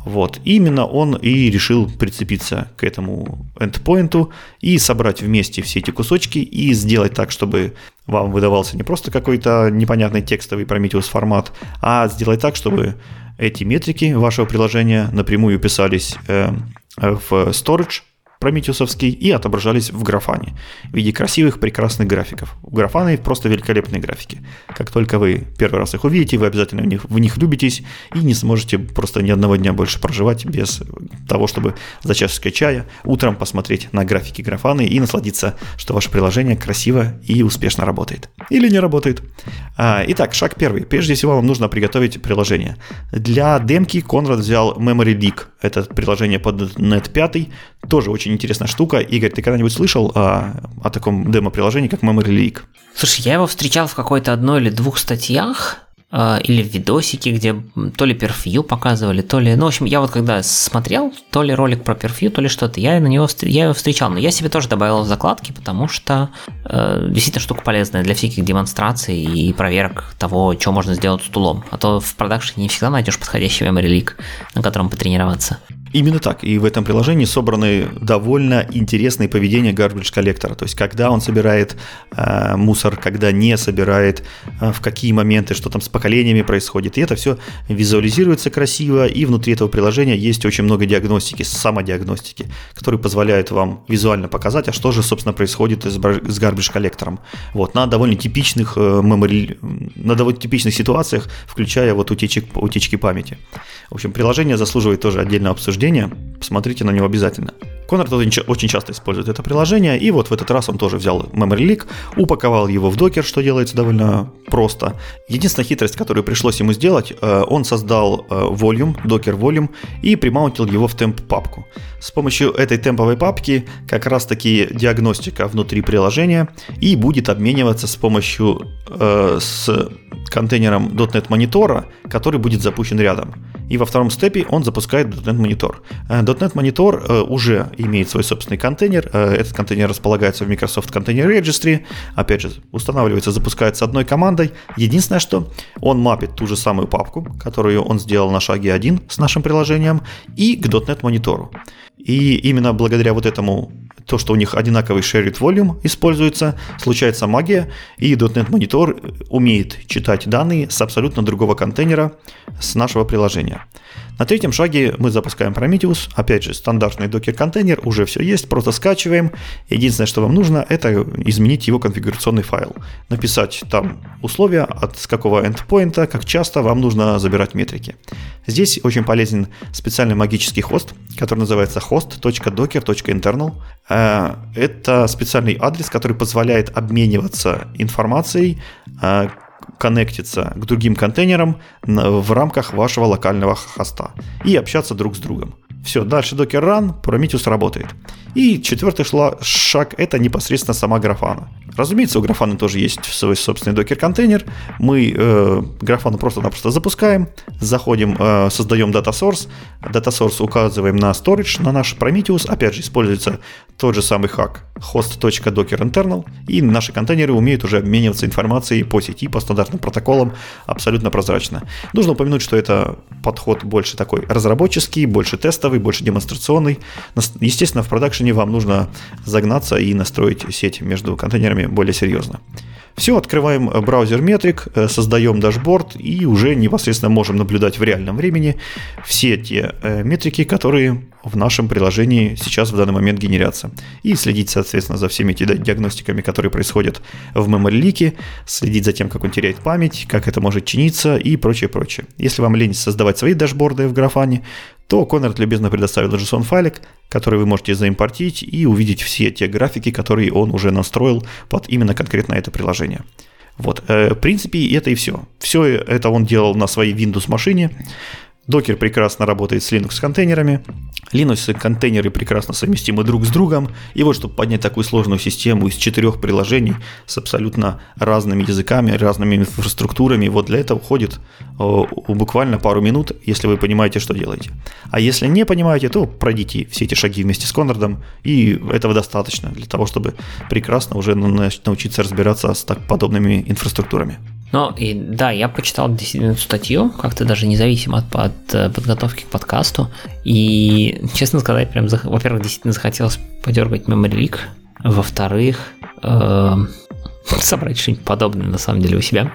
Вот. Именно он и решил прицепиться к этому endpoint и собрать вместе все эти кусочки и сделать так, чтобы вам выдавался не просто какой-то непонятный текстовый Prometheus формат, а сделать так, чтобы эти метрики вашего приложения напрямую писались э, в storage прометеусовский и отображались в графане в виде красивых, прекрасных графиков. Графаны просто великолепные графики. Как только вы первый раз их увидите, вы обязательно в них, в них любитесь и не сможете просто ни одного дня больше проживать без того, чтобы за чашечкой чая утром посмотреть на графики графаны и насладиться, что ваше приложение красиво и успешно работает. Или не работает. А, итак, шаг первый. Прежде всего вам нужно приготовить приложение. Для демки Конрад взял Memory Leak. Это приложение под .NET 5, тоже очень интересная штука. Игорь, ты когда-нибудь слышал о, о таком демо-приложении, как Memory Leak? Слушай, я его встречал в какой-то одной или двух статьях, а, или в видосике, где то ли перфью показывали, то ли... Ну, в общем, я вот когда смотрел, то ли ролик про перфью, то ли что-то, я на него я его встречал. Но я себе тоже добавил в закладки, потому что э, действительно штука полезная для всяких демонстраций и проверок того, что можно сделать с тулом. А то в продакшене не всегда найдешь подходящий memory leak, на котором потренироваться. Именно так. И в этом приложении собраны довольно интересные поведения garbage коллектора. То есть, когда он собирает э, мусор, когда не собирает, э, в какие моменты, что там с поколениями происходит. И это все визуализируется красиво. И внутри этого приложения есть очень много диагностики, самодиагностики, которые позволяют вам визуально показать, а что же, собственно, происходит с, с garbage коллектором. Вот, на довольно типичных э, memory, на довольно типичных ситуациях, включая вот утечек, утечки памяти. В общем, приложение заслуживает тоже отдельного обсуждения. Посмотрите на него обязательно. Конрад очень часто использует это приложение, и вот в этот раз он тоже взял Memory Leak, упаковал его в докер, что делается довольно просто. Единственная хитрость, которую пришлось ему сделать, э, он создал э, volume, докер volume, и примаунтил его в темп папку. С помощью этой темповой папки как раз таки диагностика внутри приложения и будет обмениваться с помощью э, с контейнером .NET монитора, который будет запущен рядом. И во втором степе он запускает .NET Monitor. Э, .NET э, уже имеет свой собственный контейнер. Э, этот контейнер располагается в Microsoft Container Registry. Опять же, устанавливается, запускается одной командой. Единственное, что он мапит ту же самую папку, которую он сделал на шаге 1 с нашим приложением, и к .NET Monitor. И именно благодаря вот этому то, что у них одинаковый shared volume используется, случается магия, и .NET Monitor умеет читать данные с абсолютно другого контейнера с нашего приложения. На третьем шаге мы запускаем Prometheus. Опять же, стандартный докер-контейнер, уже все есть, просто скачиваем. Единственное, что вам нужно, это изменить его конфигурационный файл. Написать там условия, от с какого эндпоинта, как часто вам нужно забирать метрики. Здесь очень полезен специальный магический хост, который называется host.docker.internal. Э, это специальный адрес, который позволяет обмениваться информацией, э, коннектиться к другим контейнерам в рамках вашего локального хоста и общаться друг с другом. Все, дальше Docker Run, Prometheus работает. И четвертый шаг – это непосредственно сама графана. Разумеется, у графана тоже есть свой собственный докер-контейнер. Мы э, графану просто-напросто запускаем, заходим, э, создаем data source, data source указываем на storage, на наш Prometheus. Опять же, используется тот же самый хак host.dockerinternal, и наши контейнеры умеют уже обмениваться информацией по сети, по стандартным протоколам абсолютно прозрачно. Нужно упомянуть, что это подход больше такой разработческий, больше тестовый, больше демонстрационный. Естественно, в продакшене вам нужно загнаться и настроить сеть между контейнерами более серьезно. Все, открываем браузер метрик, э, создаем дашборд и уже непосредственно можем наблюдать в реальном времени все те э, метрики, которые в нашем приложении сейчас в данный момент генерятся. И следить, соответственно, за всеми этими диагностиками, которые происходят в memory leak, следить за тем, как он теряет память, как это может чиниться и прочее, прочее. Если вам лень создавать свои дашборды в графане, то Конрад любезно предоставил JSON-файлик, который вы можете заимпортить и увидеть все те графики, которые он уже настроил под именно конкретно это приложение. Вот, э, в принципе, это и все. Все это он делал на своей Windows машине. Докер прекрасно работает с Linux контейнерами. Linux контейнеры прекрасно совместимы друг с другом. И вот, чтобы поднять такую сложную систему из четырех приложений с абсолютно разными языками, разными инфраструктурами, вот для этого уходит буквально пару минут, если вы понимаете, что делаете. А если не понимаете, то пройдите все эти шаги вместе с Конрадом, и этого достаточно для того, чтобы прекрасно уже научиться разбираться с так подобными инфраструктурами. Ну, и да, я почитал действительно эту статью, как-то даже независимо от, от э, подготовки к подкасту. И, честно сказать, прям, во-первых, действительно захотелось подергать Memory Leak. Во-вторых, э, собрать что-нибудь подобное на самом деле у себя.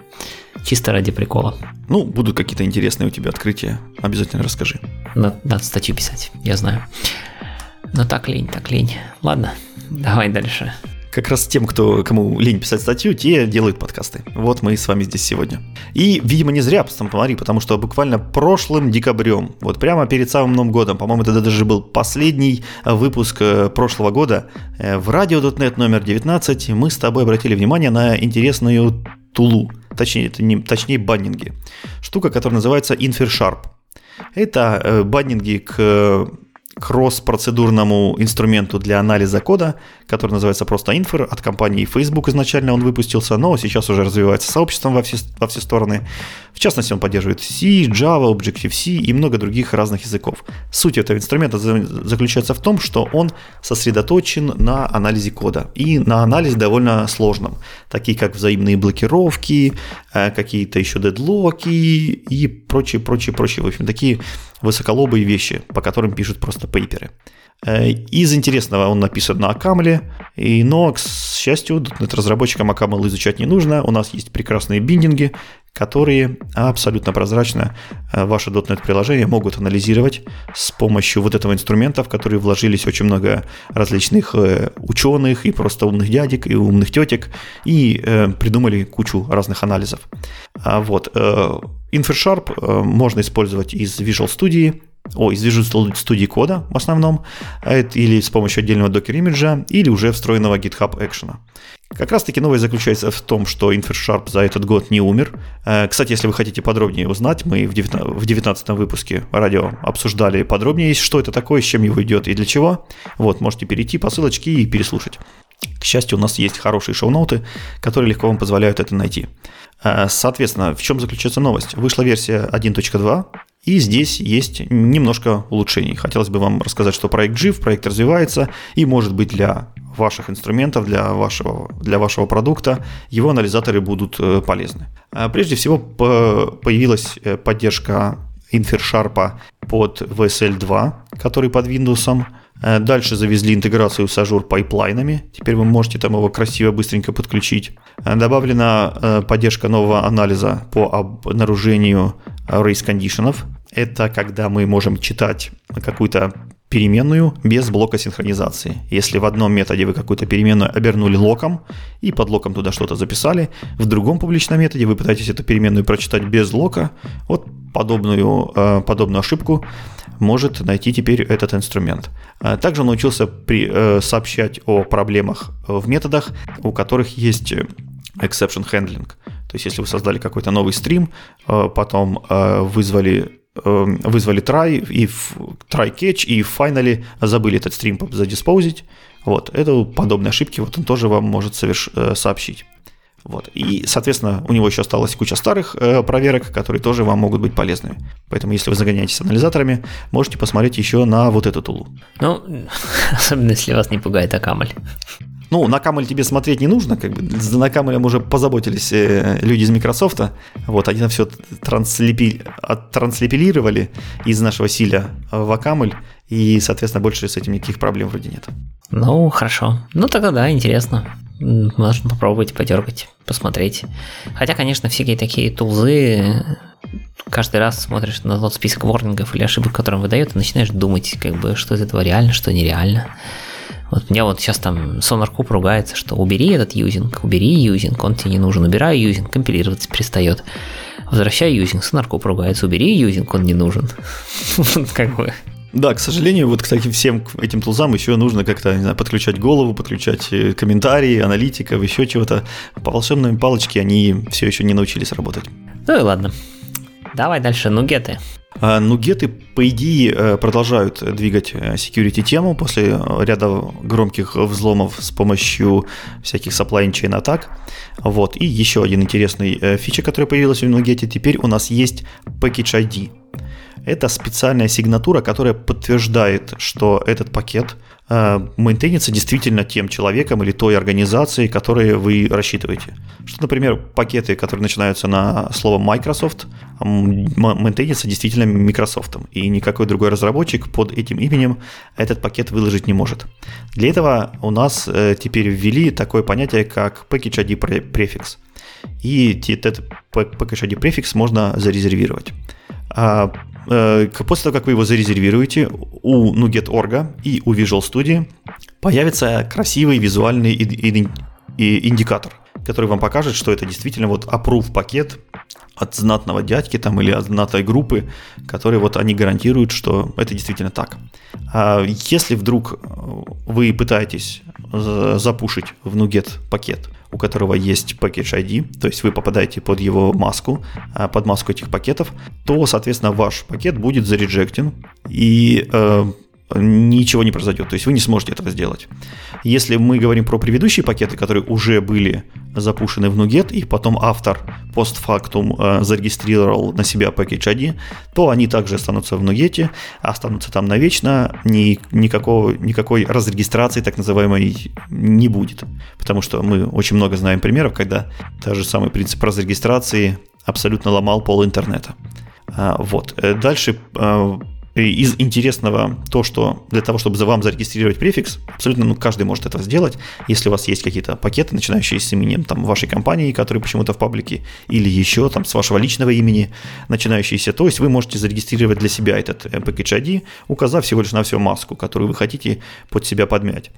Чисто ради прикола. Ну, будут какие-то интересные у тебя открытия. Обязательно расскажи. Надо, надо статью писать, я знаю. Но так лень, так лень. Ладно, давай дальше как раз тем, кто, кому лень писать статью, те делают подкасты. Вот мы с вами здесь сегодня. И, видимо, не зря, посмотри, потому что буквально прошлым декабрем, вот прямо перед самым Новым годом, по-моему, это даже был последний выпуск э, прошлого года, э, в Radio.net номер 19 мы с тобой обратили внимание на интересную тулу, точнее, это не, точнее баннинги. Штука, которая называется InferSharp. Это э, баннинги к кросс-процедурному инструменту для анализа кода, который называется просто Infer. От компании Facebook изначально он выпустился, но сейчас уже развивается сообществом во все, во все стороны. В частности, он поддерживает C, Java, Objective-C и много других разных языков. Суть этого инструмента заключается в том, что он сосредоточен на анализе кода и на анализе довольно сложном, такие как взаимные блокировки, э, какие-то еще дедлоки и прочие, прочие, прочие, в общем, такие высоколобые вещи, по которым пишут просто пейперы. Э, из интересного он написан на Акамле, и, но, к счастью, разработчикам Акамл изучать не нужно. У нас есть прекрасные биндинги, которые абсолютно прозрачно э, ваши .NET приложения могут анализировать с помощью вот этого инструмента, в который вложились очень много различных э, ученых и просто умных дядек и умных тетек и придумали кучу разных анализов. А вот. InfoSharp можно использовать из Visual Studio, о, из Visual Studio кода в основном, а или с помощью отдельного докер имиджа, или уже встроенного GitHub Action. Как раз таки новость заключается в том, что InfoSharp за этот год не умер. Э, кстати, если вы хотите подробнее узнать, мы в 19 выпуске радио обсуждали подробнее, что это такое, с чем его идет и для чего. Вот, можете перейти по ссылочке и переслушать. К счастью, у нас есть хорошие шоу-ноуты, которые легко вам позволяют это найти. Э, соответственно, в чем заключается новость? Вышла версия 1.2, и здесь есть немножко улучшений. Хотелось бы вам рассказать, что проект жив, проект развивается, и может быть для ваших инструментов, для вашего, для вашего продукта его анализаторы будут э, полезны. А прежде всего появилась э, поддержка InferSharp под VSL 2, который под Windows. Э, дальше завезли интеграцию с Azure пайплайнами. Теперь вы можете там его красиво, быстренько подключить. Добавлена поддержка нового анализа по обнаружению race кондишенов. Это когда мы можем читать какую-то переменную без блока синхронизации. Если в одном методе вы какую-то переменную обернули локом и под локом туда что-то записали, в другом публичном методе вы пытаетесь эту переменную прочитать без лока, вот подобную, э, подобную ошибку может найти теперь этот инструмент. Э, также научился при, э, сообщать о проблемах в методах, у которых есть exception handling. То есть если вы создали какой-то новый стрим, потом вызвали вызвали try, и try catch, и finally забыли этот стрим задиспоузить. Вот, это подобные ошибки, вот он тоже вам может соверш... Э, сообщить. Вот. И, соответственно, у него еще осталась куча старых э, проверок, которые тоже вам могут быть полезными. Поэтому, если вы загоняетесь анализаторами, можете посмотреть еще на вот эту тулу. Ну, особенно если вас не пугает Акамль. Ну, на Камель тебе смотреть не нужно, как бы на Камелем уже позаботились э, люди из Microsoft. Вот, они все транслепи... транслепилировали из нашего силя в Акамель, и, соответственно, больше с этим никаких проблем вроде нет. Ну, хорошо. Ну, тогда да, интересно. Можно попробовать подергать, посмотреть. Хотя, конечно, всякие такие тулзы каждый раз смотришь на тот список ворнингов или ошибок, которые он выдает, и начинаешь думать, как бы, что из этого реально, что нереально. Вот меня вот сейчас там Sonar Cube ругается, что убери этот юзинг, убери юзинг, он тебе не нужен, убирай юзинг, компилироваться перестает. Возвращай юзинг, Sonar Cube ругается, убери юзинг, он не нужен. Как бы да, к сожалению, вот, кстати, всем этим тулзам еще нужно как-то, не знаю, подключать голову, подключать э, комментарии, аналитиков, еще чего-то. По волшебной палочке они все еще не научились работать. Ну и ладно. Давай дальше, нугеты. А, нугеты, по идее, э, продолжают двигать э, security тему после ряда громких взломов с помощью всяких supply chain атак. Вот. И еще один интересный фича, которая появилась в Нугете, теперь у нас есть Package ID. Это специальная сигнатура, которая подтверждает, что этот пакет э, мейнтейнится действительно тем человеком или той организацией, которые вы рассчитываете. Что, например, пакеты, которые начинаются на слово Microsoft, мейнтейнятся действительно Microsoft, и никакой другой разработчик под этим именем этот пакет выложить не может. Для этого у нас э, теперь ввели такое понятие, как Package ID префикс. И этот Package ID префикс можно зарезервировать. А Э, после того, как вы его зарезервируете, у NuGet.org и у Visual Studio появится красивый визуальный индикатор, который вам покажет, что это действительно вот approve пакет от знатного дядьки там или от знатой группы, которые вот они гарантируют, что это действительно так. А если вдруг вы пытаетесь запушить в NuGet пакет, у которого есть package ID, то есть вы попадаете под его маску, а, под маску этих пакетов, то, соответственно, ваш пакет будет зарejecтен, и э, ничего не произойдет. То есть вы не сможете этого сделать. Если мы говорим про предыдущие пакеты, которые уже были запущены в NuGet, и потом автор постфактум э, зарегистрировал на себя Package ID, то они также останутся в NuGet, останутся там навечно, ни, никакого, никакой разрегистрации так называемой не будет. Потому что мы очень много знаем примеров, когда тот же самый принцип разрегистрации абсолютно ломал пол интернета. А, вот. Э, дальше э, из интересного то, что для того, чтобы за вам зарегистрировать префикс, абсолютно ну, каждый может это сделать. Если у вас есть какие-то пакеты, начинающие с именем там, вашей компании, которые почему-то в паблике, или еще там с вашего личного имени начинающиеся, то есть вы можете зарегистрировать для себя этот э, package ID, указав всего лишь на всю маску, которую вы хотите под себя подмять.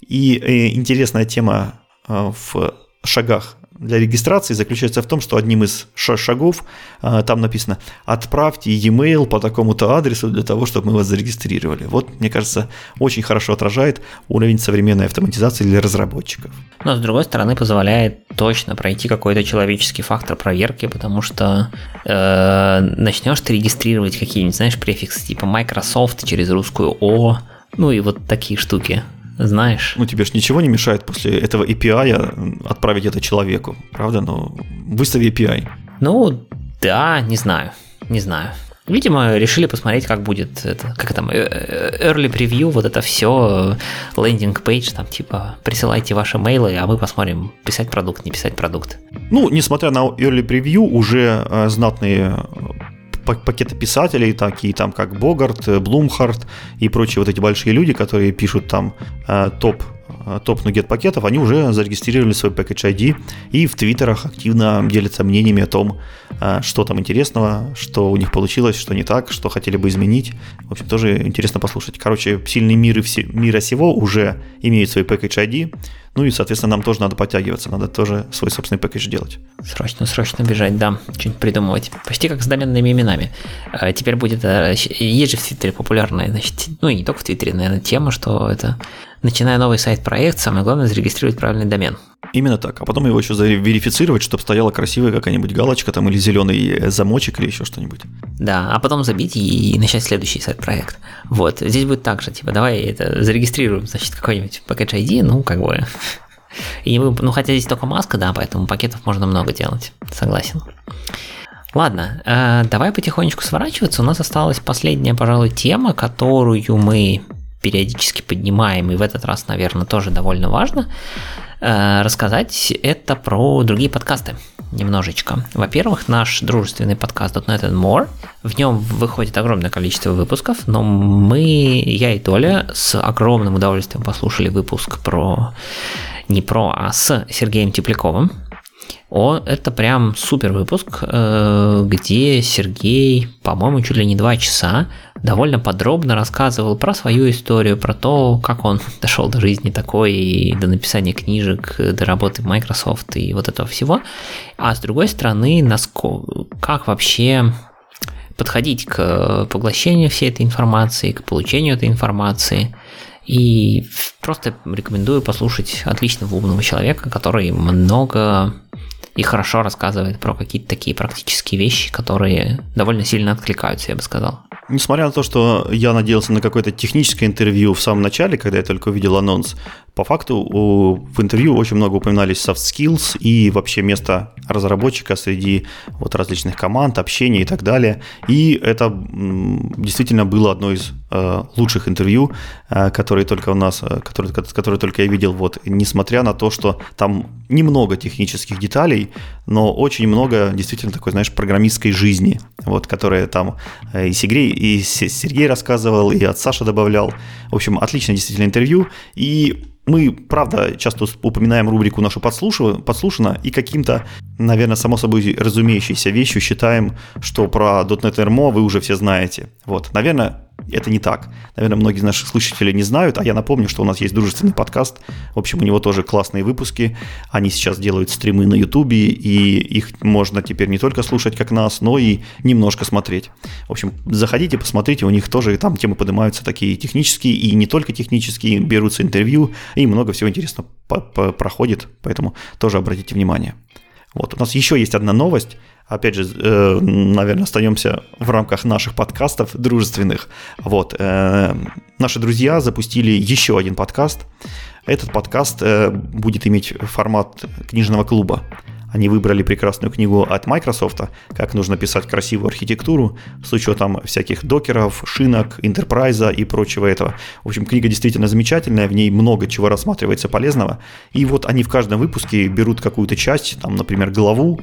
И э, интересная тема э, в шагах для регистрации заключается в том, что одним из шагов а, там написано «отправьте e-mail по такому-то адресу для того, чтобы мы вас зарегистрировали». Вот, мне кажется, очень хорошо отражает уровень современной автоматизации для разработчиков. Но, с другой стороны, позволяет точно пройти какой-то человеческий фактор проверки, потому что э, начнешь ты регистрировать какие-нибудь, знаешь, префиксы типа Microsoft через русскую О, ну и вот такие штуки знаешь. Ну, тебе же ничего не мешает после этого API отправить это человеку, правда? Ну, выстави API. Ну, да, не знаю, не знаю. Видимо, решили посмотреть, как будет это, как там, э, э, early preview, вот это все, лендинг пейдж, там типа, присылайте ваши мейлы, а мы посмотрим, писать продукт, не писать продукт. Ну, несмотря на early preview, уже э, знатные пакеты писателей, такие там как Богарт, Блумхарт и прочие вот эти большие люди, которые пишут там э, топ э, топ нугет пакетов, они уже зарегистрировали свой package ID и в твиттерах активно делятся мнениями о том, э, что там интересного, что у них получилось, что не так, что хотели бы изменить. В общем, тоже интересно послушать. Короче, сильные миры все, мира сего уже имеют свой package ID, ну и, соответственно, нам тоже надо подтягиваться, надо тоже свой собственный пакет делать. Срочно, срочно бежать, да, что-нибудь придумывать. Почти как с доменными именами. А, теперь будет, э, есть же в Твиттере популярная, значит, ну и не только в Твиттере, наверное, тема, что это, начиная новый сайт-проект, самое главное зарегистрировать правильный домен. Именно так. А потом его еще заверифицировать, чтобы стояла красивая какая-нибудь галочка там или зеленый замочек или еще что-нибудь. Да, а потом забить и начать следующий сайт-проект. Вот, здесь будет так же, типа, давай это зарегистрируем, значит, какой-нибудь package ID, ну, как бы... И, ну, хотя здесь только маска, да, поэтому пакетов можно много делать, согласен. Ладно, э, давай потихонечку сворачиваться. У нас осталась последняя, пожалуй, тема, которую мы периодически поднимаем, и в этот раз, наверное, тоже довольно важно. Э, рассказать это про другие подкасты немножечко. Во-первых, наш дружественный подкаст .NET and More. В нем выходит огромное количество выпусков, но мы, я и Толя, с огромным удовольствием послушали выпуск про не про, а с Сергеем Тепляковым. О, это прям супер выпуск, э, где Сергей, по-моему, чуть ли не два часа довольно подробно рассказывал про свою историю, про то, как он дошел до жизни такой, и до написания книжек, до работы в Microsoft и вот этого всего. А с другой стороны, насколько, как вообще подходить к поглощению всей этой информации, к получению этой информации. И просто рекомендую послушать отличного умного человека, который много и хорошо рассказывает про какие-то такие практические вещи, которые довольно сильно откликаются, я бы сказал. Несмотря на то, что я надеялся на какое-то техническое интервью в самом начале, когда я только увидел анонс, по факту в интервью очень много упоминались soft skills и вообще место разработчика среди вот различных команд, общения и так далее. И это действительно было одно из э, лучших интервью, э, которые только у нас, э, которые, которые только я видел. Вот, несмотря на то, что там немного технических деталей, но очень много действительно такой, знаешь, программистской жизни, вот, которая там и Сергей, и Сергей рассказывал, и от Саши добавлял. В общем, отличное действительно интервью. И мы, правда, часто упоминаем рубрику нашу подслушано и каким-то, наверное, само собой разумеющейся вещью считаем, что про .NET RMO вы уже все знаете. Вот, наверное, это не так. Наверное, многие из наших слушателей не знают, а я напомню, что у нас есть дружественный подкаст. В общем, у него тоже классные выпуски. Они сейчас делают стримы на Ютубе, и их можно теперь не только слушать, как нас, но и немножко смотреть. В общем, заходите, посмотрите, у них тоже там темы поднимаются такие технические, и не только технические, берутся интервью, и много всего интересного проходит, поэтому тоже обратите внимание. Вот, у нас еще есть одна новость – опять же, э, наверное, остаемся в рамках наших подкастов дружественных. Вот, э, наши друзья запустили еще один подкаст. Этот подкаст э, будет иметь формат книжного клуба. Они выбрали прекрасную книгу от Microsoft, как нужно писать красивую архитектуру с учетом всяких докеров, шинок, интерпрайза и прочего этого. В общем, книга действительно замечательная, в ней много чего рассматривается полезного. И вот они в каждом выпуске берут какую-то часть, там, например, главу,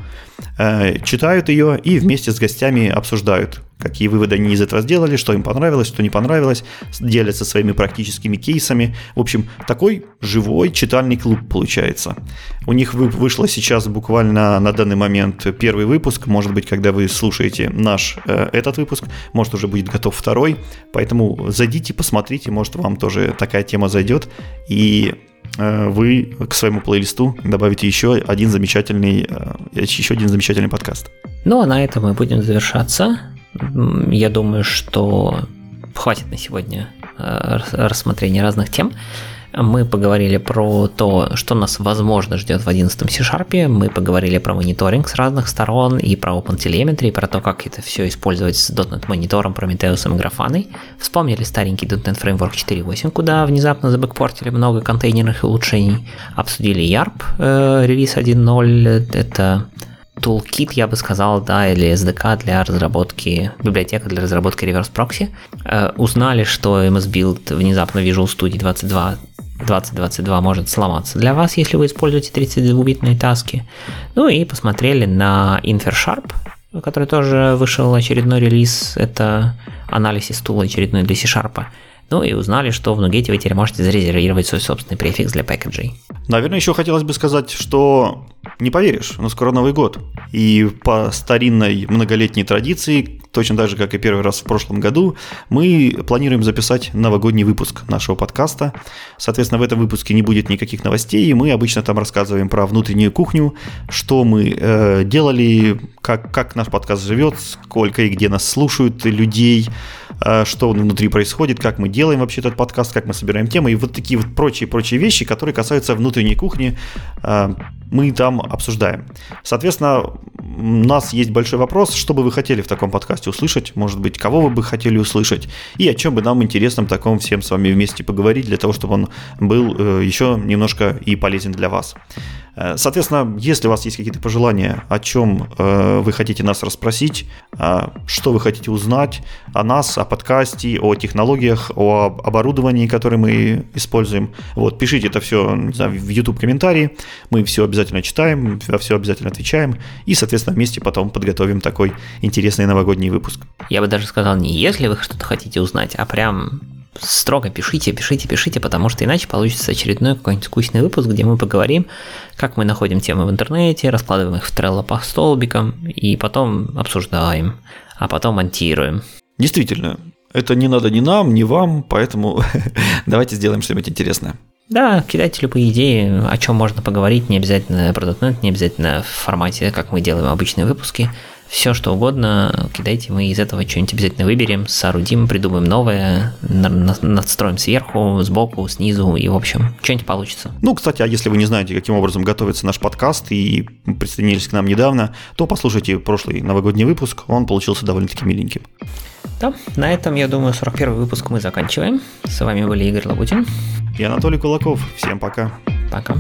э, читают ее и вместе с гостями обсуждают, какие выводы они из этого сделали, что им понравилось, что не понравилось, делятся своими практическими кейсами. В общем, такой живой читальный клуб получается. У них вышло сейчас буквально на данный момент первый выпуск. Может быть, когда вы слушаете наш э, этот выпуск, может уже будет готов второй. Поэтому зайдите, посмотрите, может вам тоже такая тема зайдет. И э, вы к своему плейлисту добавите еще один замечательный, э, еще один замечательный подкаст. Ну а на этом мы будем завершаться. Я думаю, что хватит на сегодня э, рассмотрения разных тем. Мы поговорили про то, что нас возможно ждет в 11 C-Sharp. Мы поговорили про мониторинг с разных сторон и про OpenTelemetry, и про то, как это все использовать с .NET монитором, Prometheus и Grafana. Вспомнили старенький .NET Framework 4.8, куда внезапно забэкпортили много контейнерных улучшений. Обсудили YARP, э, релиз 1.0. Это toolkit, я бы сказал, да, или SDK для разработки, библиотека для разработки reverse proxy. Э, узнали, что MS Build внезапно Visual Studio 22 2022 может сломаться для вас, если вы используете 32-битные таски. Ну и посмотрели на InferSharp, который тоже вышел очередной релиз. Это анализ стула очередной для C-Sharp. Ну и узнали, что в Nuget вы теперь можете зарезервировать свой собственный префикс для пэкэджей. Наверное, еще хотелось бы сказать, что не поверишь, но скоро Новый год. И по старинной многолетней традиции, точно так же, как и первый раз в прошлом году, мы планируем записать новогодний выпуск нашего подкаста. Соответственно, в этом выпуске не будет никаких новостей, и мы обычно там рассказываем про внутреннюю кухню, что мы э, делали, как, как наш подкаст живет, сколько и где нас слушают людей, э, что внутри происходит, как мы делаем вообще этот подкаст, как мы собираем темы, и вот такие вот прочие-прочие вещи, которые касаются внутренней кухни, э, мы там обсуждаем. Соответственно, у нас есть большой вопрос, что бы вы хотели в таком подкасте услышать, может быть, кого вы бы хотели услышать, и о чем бы нам интересно таком всем с вами вместе поговорить, для того, чтобы он был э, еще немножко и полезен для вас. Э, соответственно, если у вас есть какие-то пожелания, о чем э, вы хотите нас расспросить, что вы хотите узнать о нас, о подкасте, о технологиях, о оборудовании, которое мы используем, вот, пишите это все знаю, в YouTube комментарии, мы все обязательно читаем, все обязательно отвечаем, и, соответственно, вместе потом подготовим такой интересный новогодний выпуск. Я бы даже сказал, не если вы что-то хотите узнать, а прям строго пишите, пишите, пишите, потому что иначе получится очередной какой-нибудь скучный выпуск, где мы поговорим, как мы находим темы в интернете, раскладываем их в Trello по столбикам и потом обсуждаем, а потом монтируем. Действительно, это не надо ни нам, ни вам, поэтому давайте сделаем что-нибудь интересное. Да, кидайте любые идеи, о чем можно поговорить, не обязательно про .NET, не обязательно в формате, как мы делаем обычные выпуски. Все, что угодно, кидайте, мы из этого что-нибудь обязательно выберем, соорудим, придумаем новое, надстроим сверху, сбоку, снизу, и, в общем, что-нибудь получится. Ну, кстати, а если вы не знаете, каким образом готовится наш подкаст и присоединились к нам недавно, то послушайте прошлый новогодний выпуск, он получился довольно-таки миленьким. Да, на этом, я думаю, 41 выпуск мы заканчиваем. С вами были Игорь Лабутин и Анатолий Кулаков. Всем пока. Пока.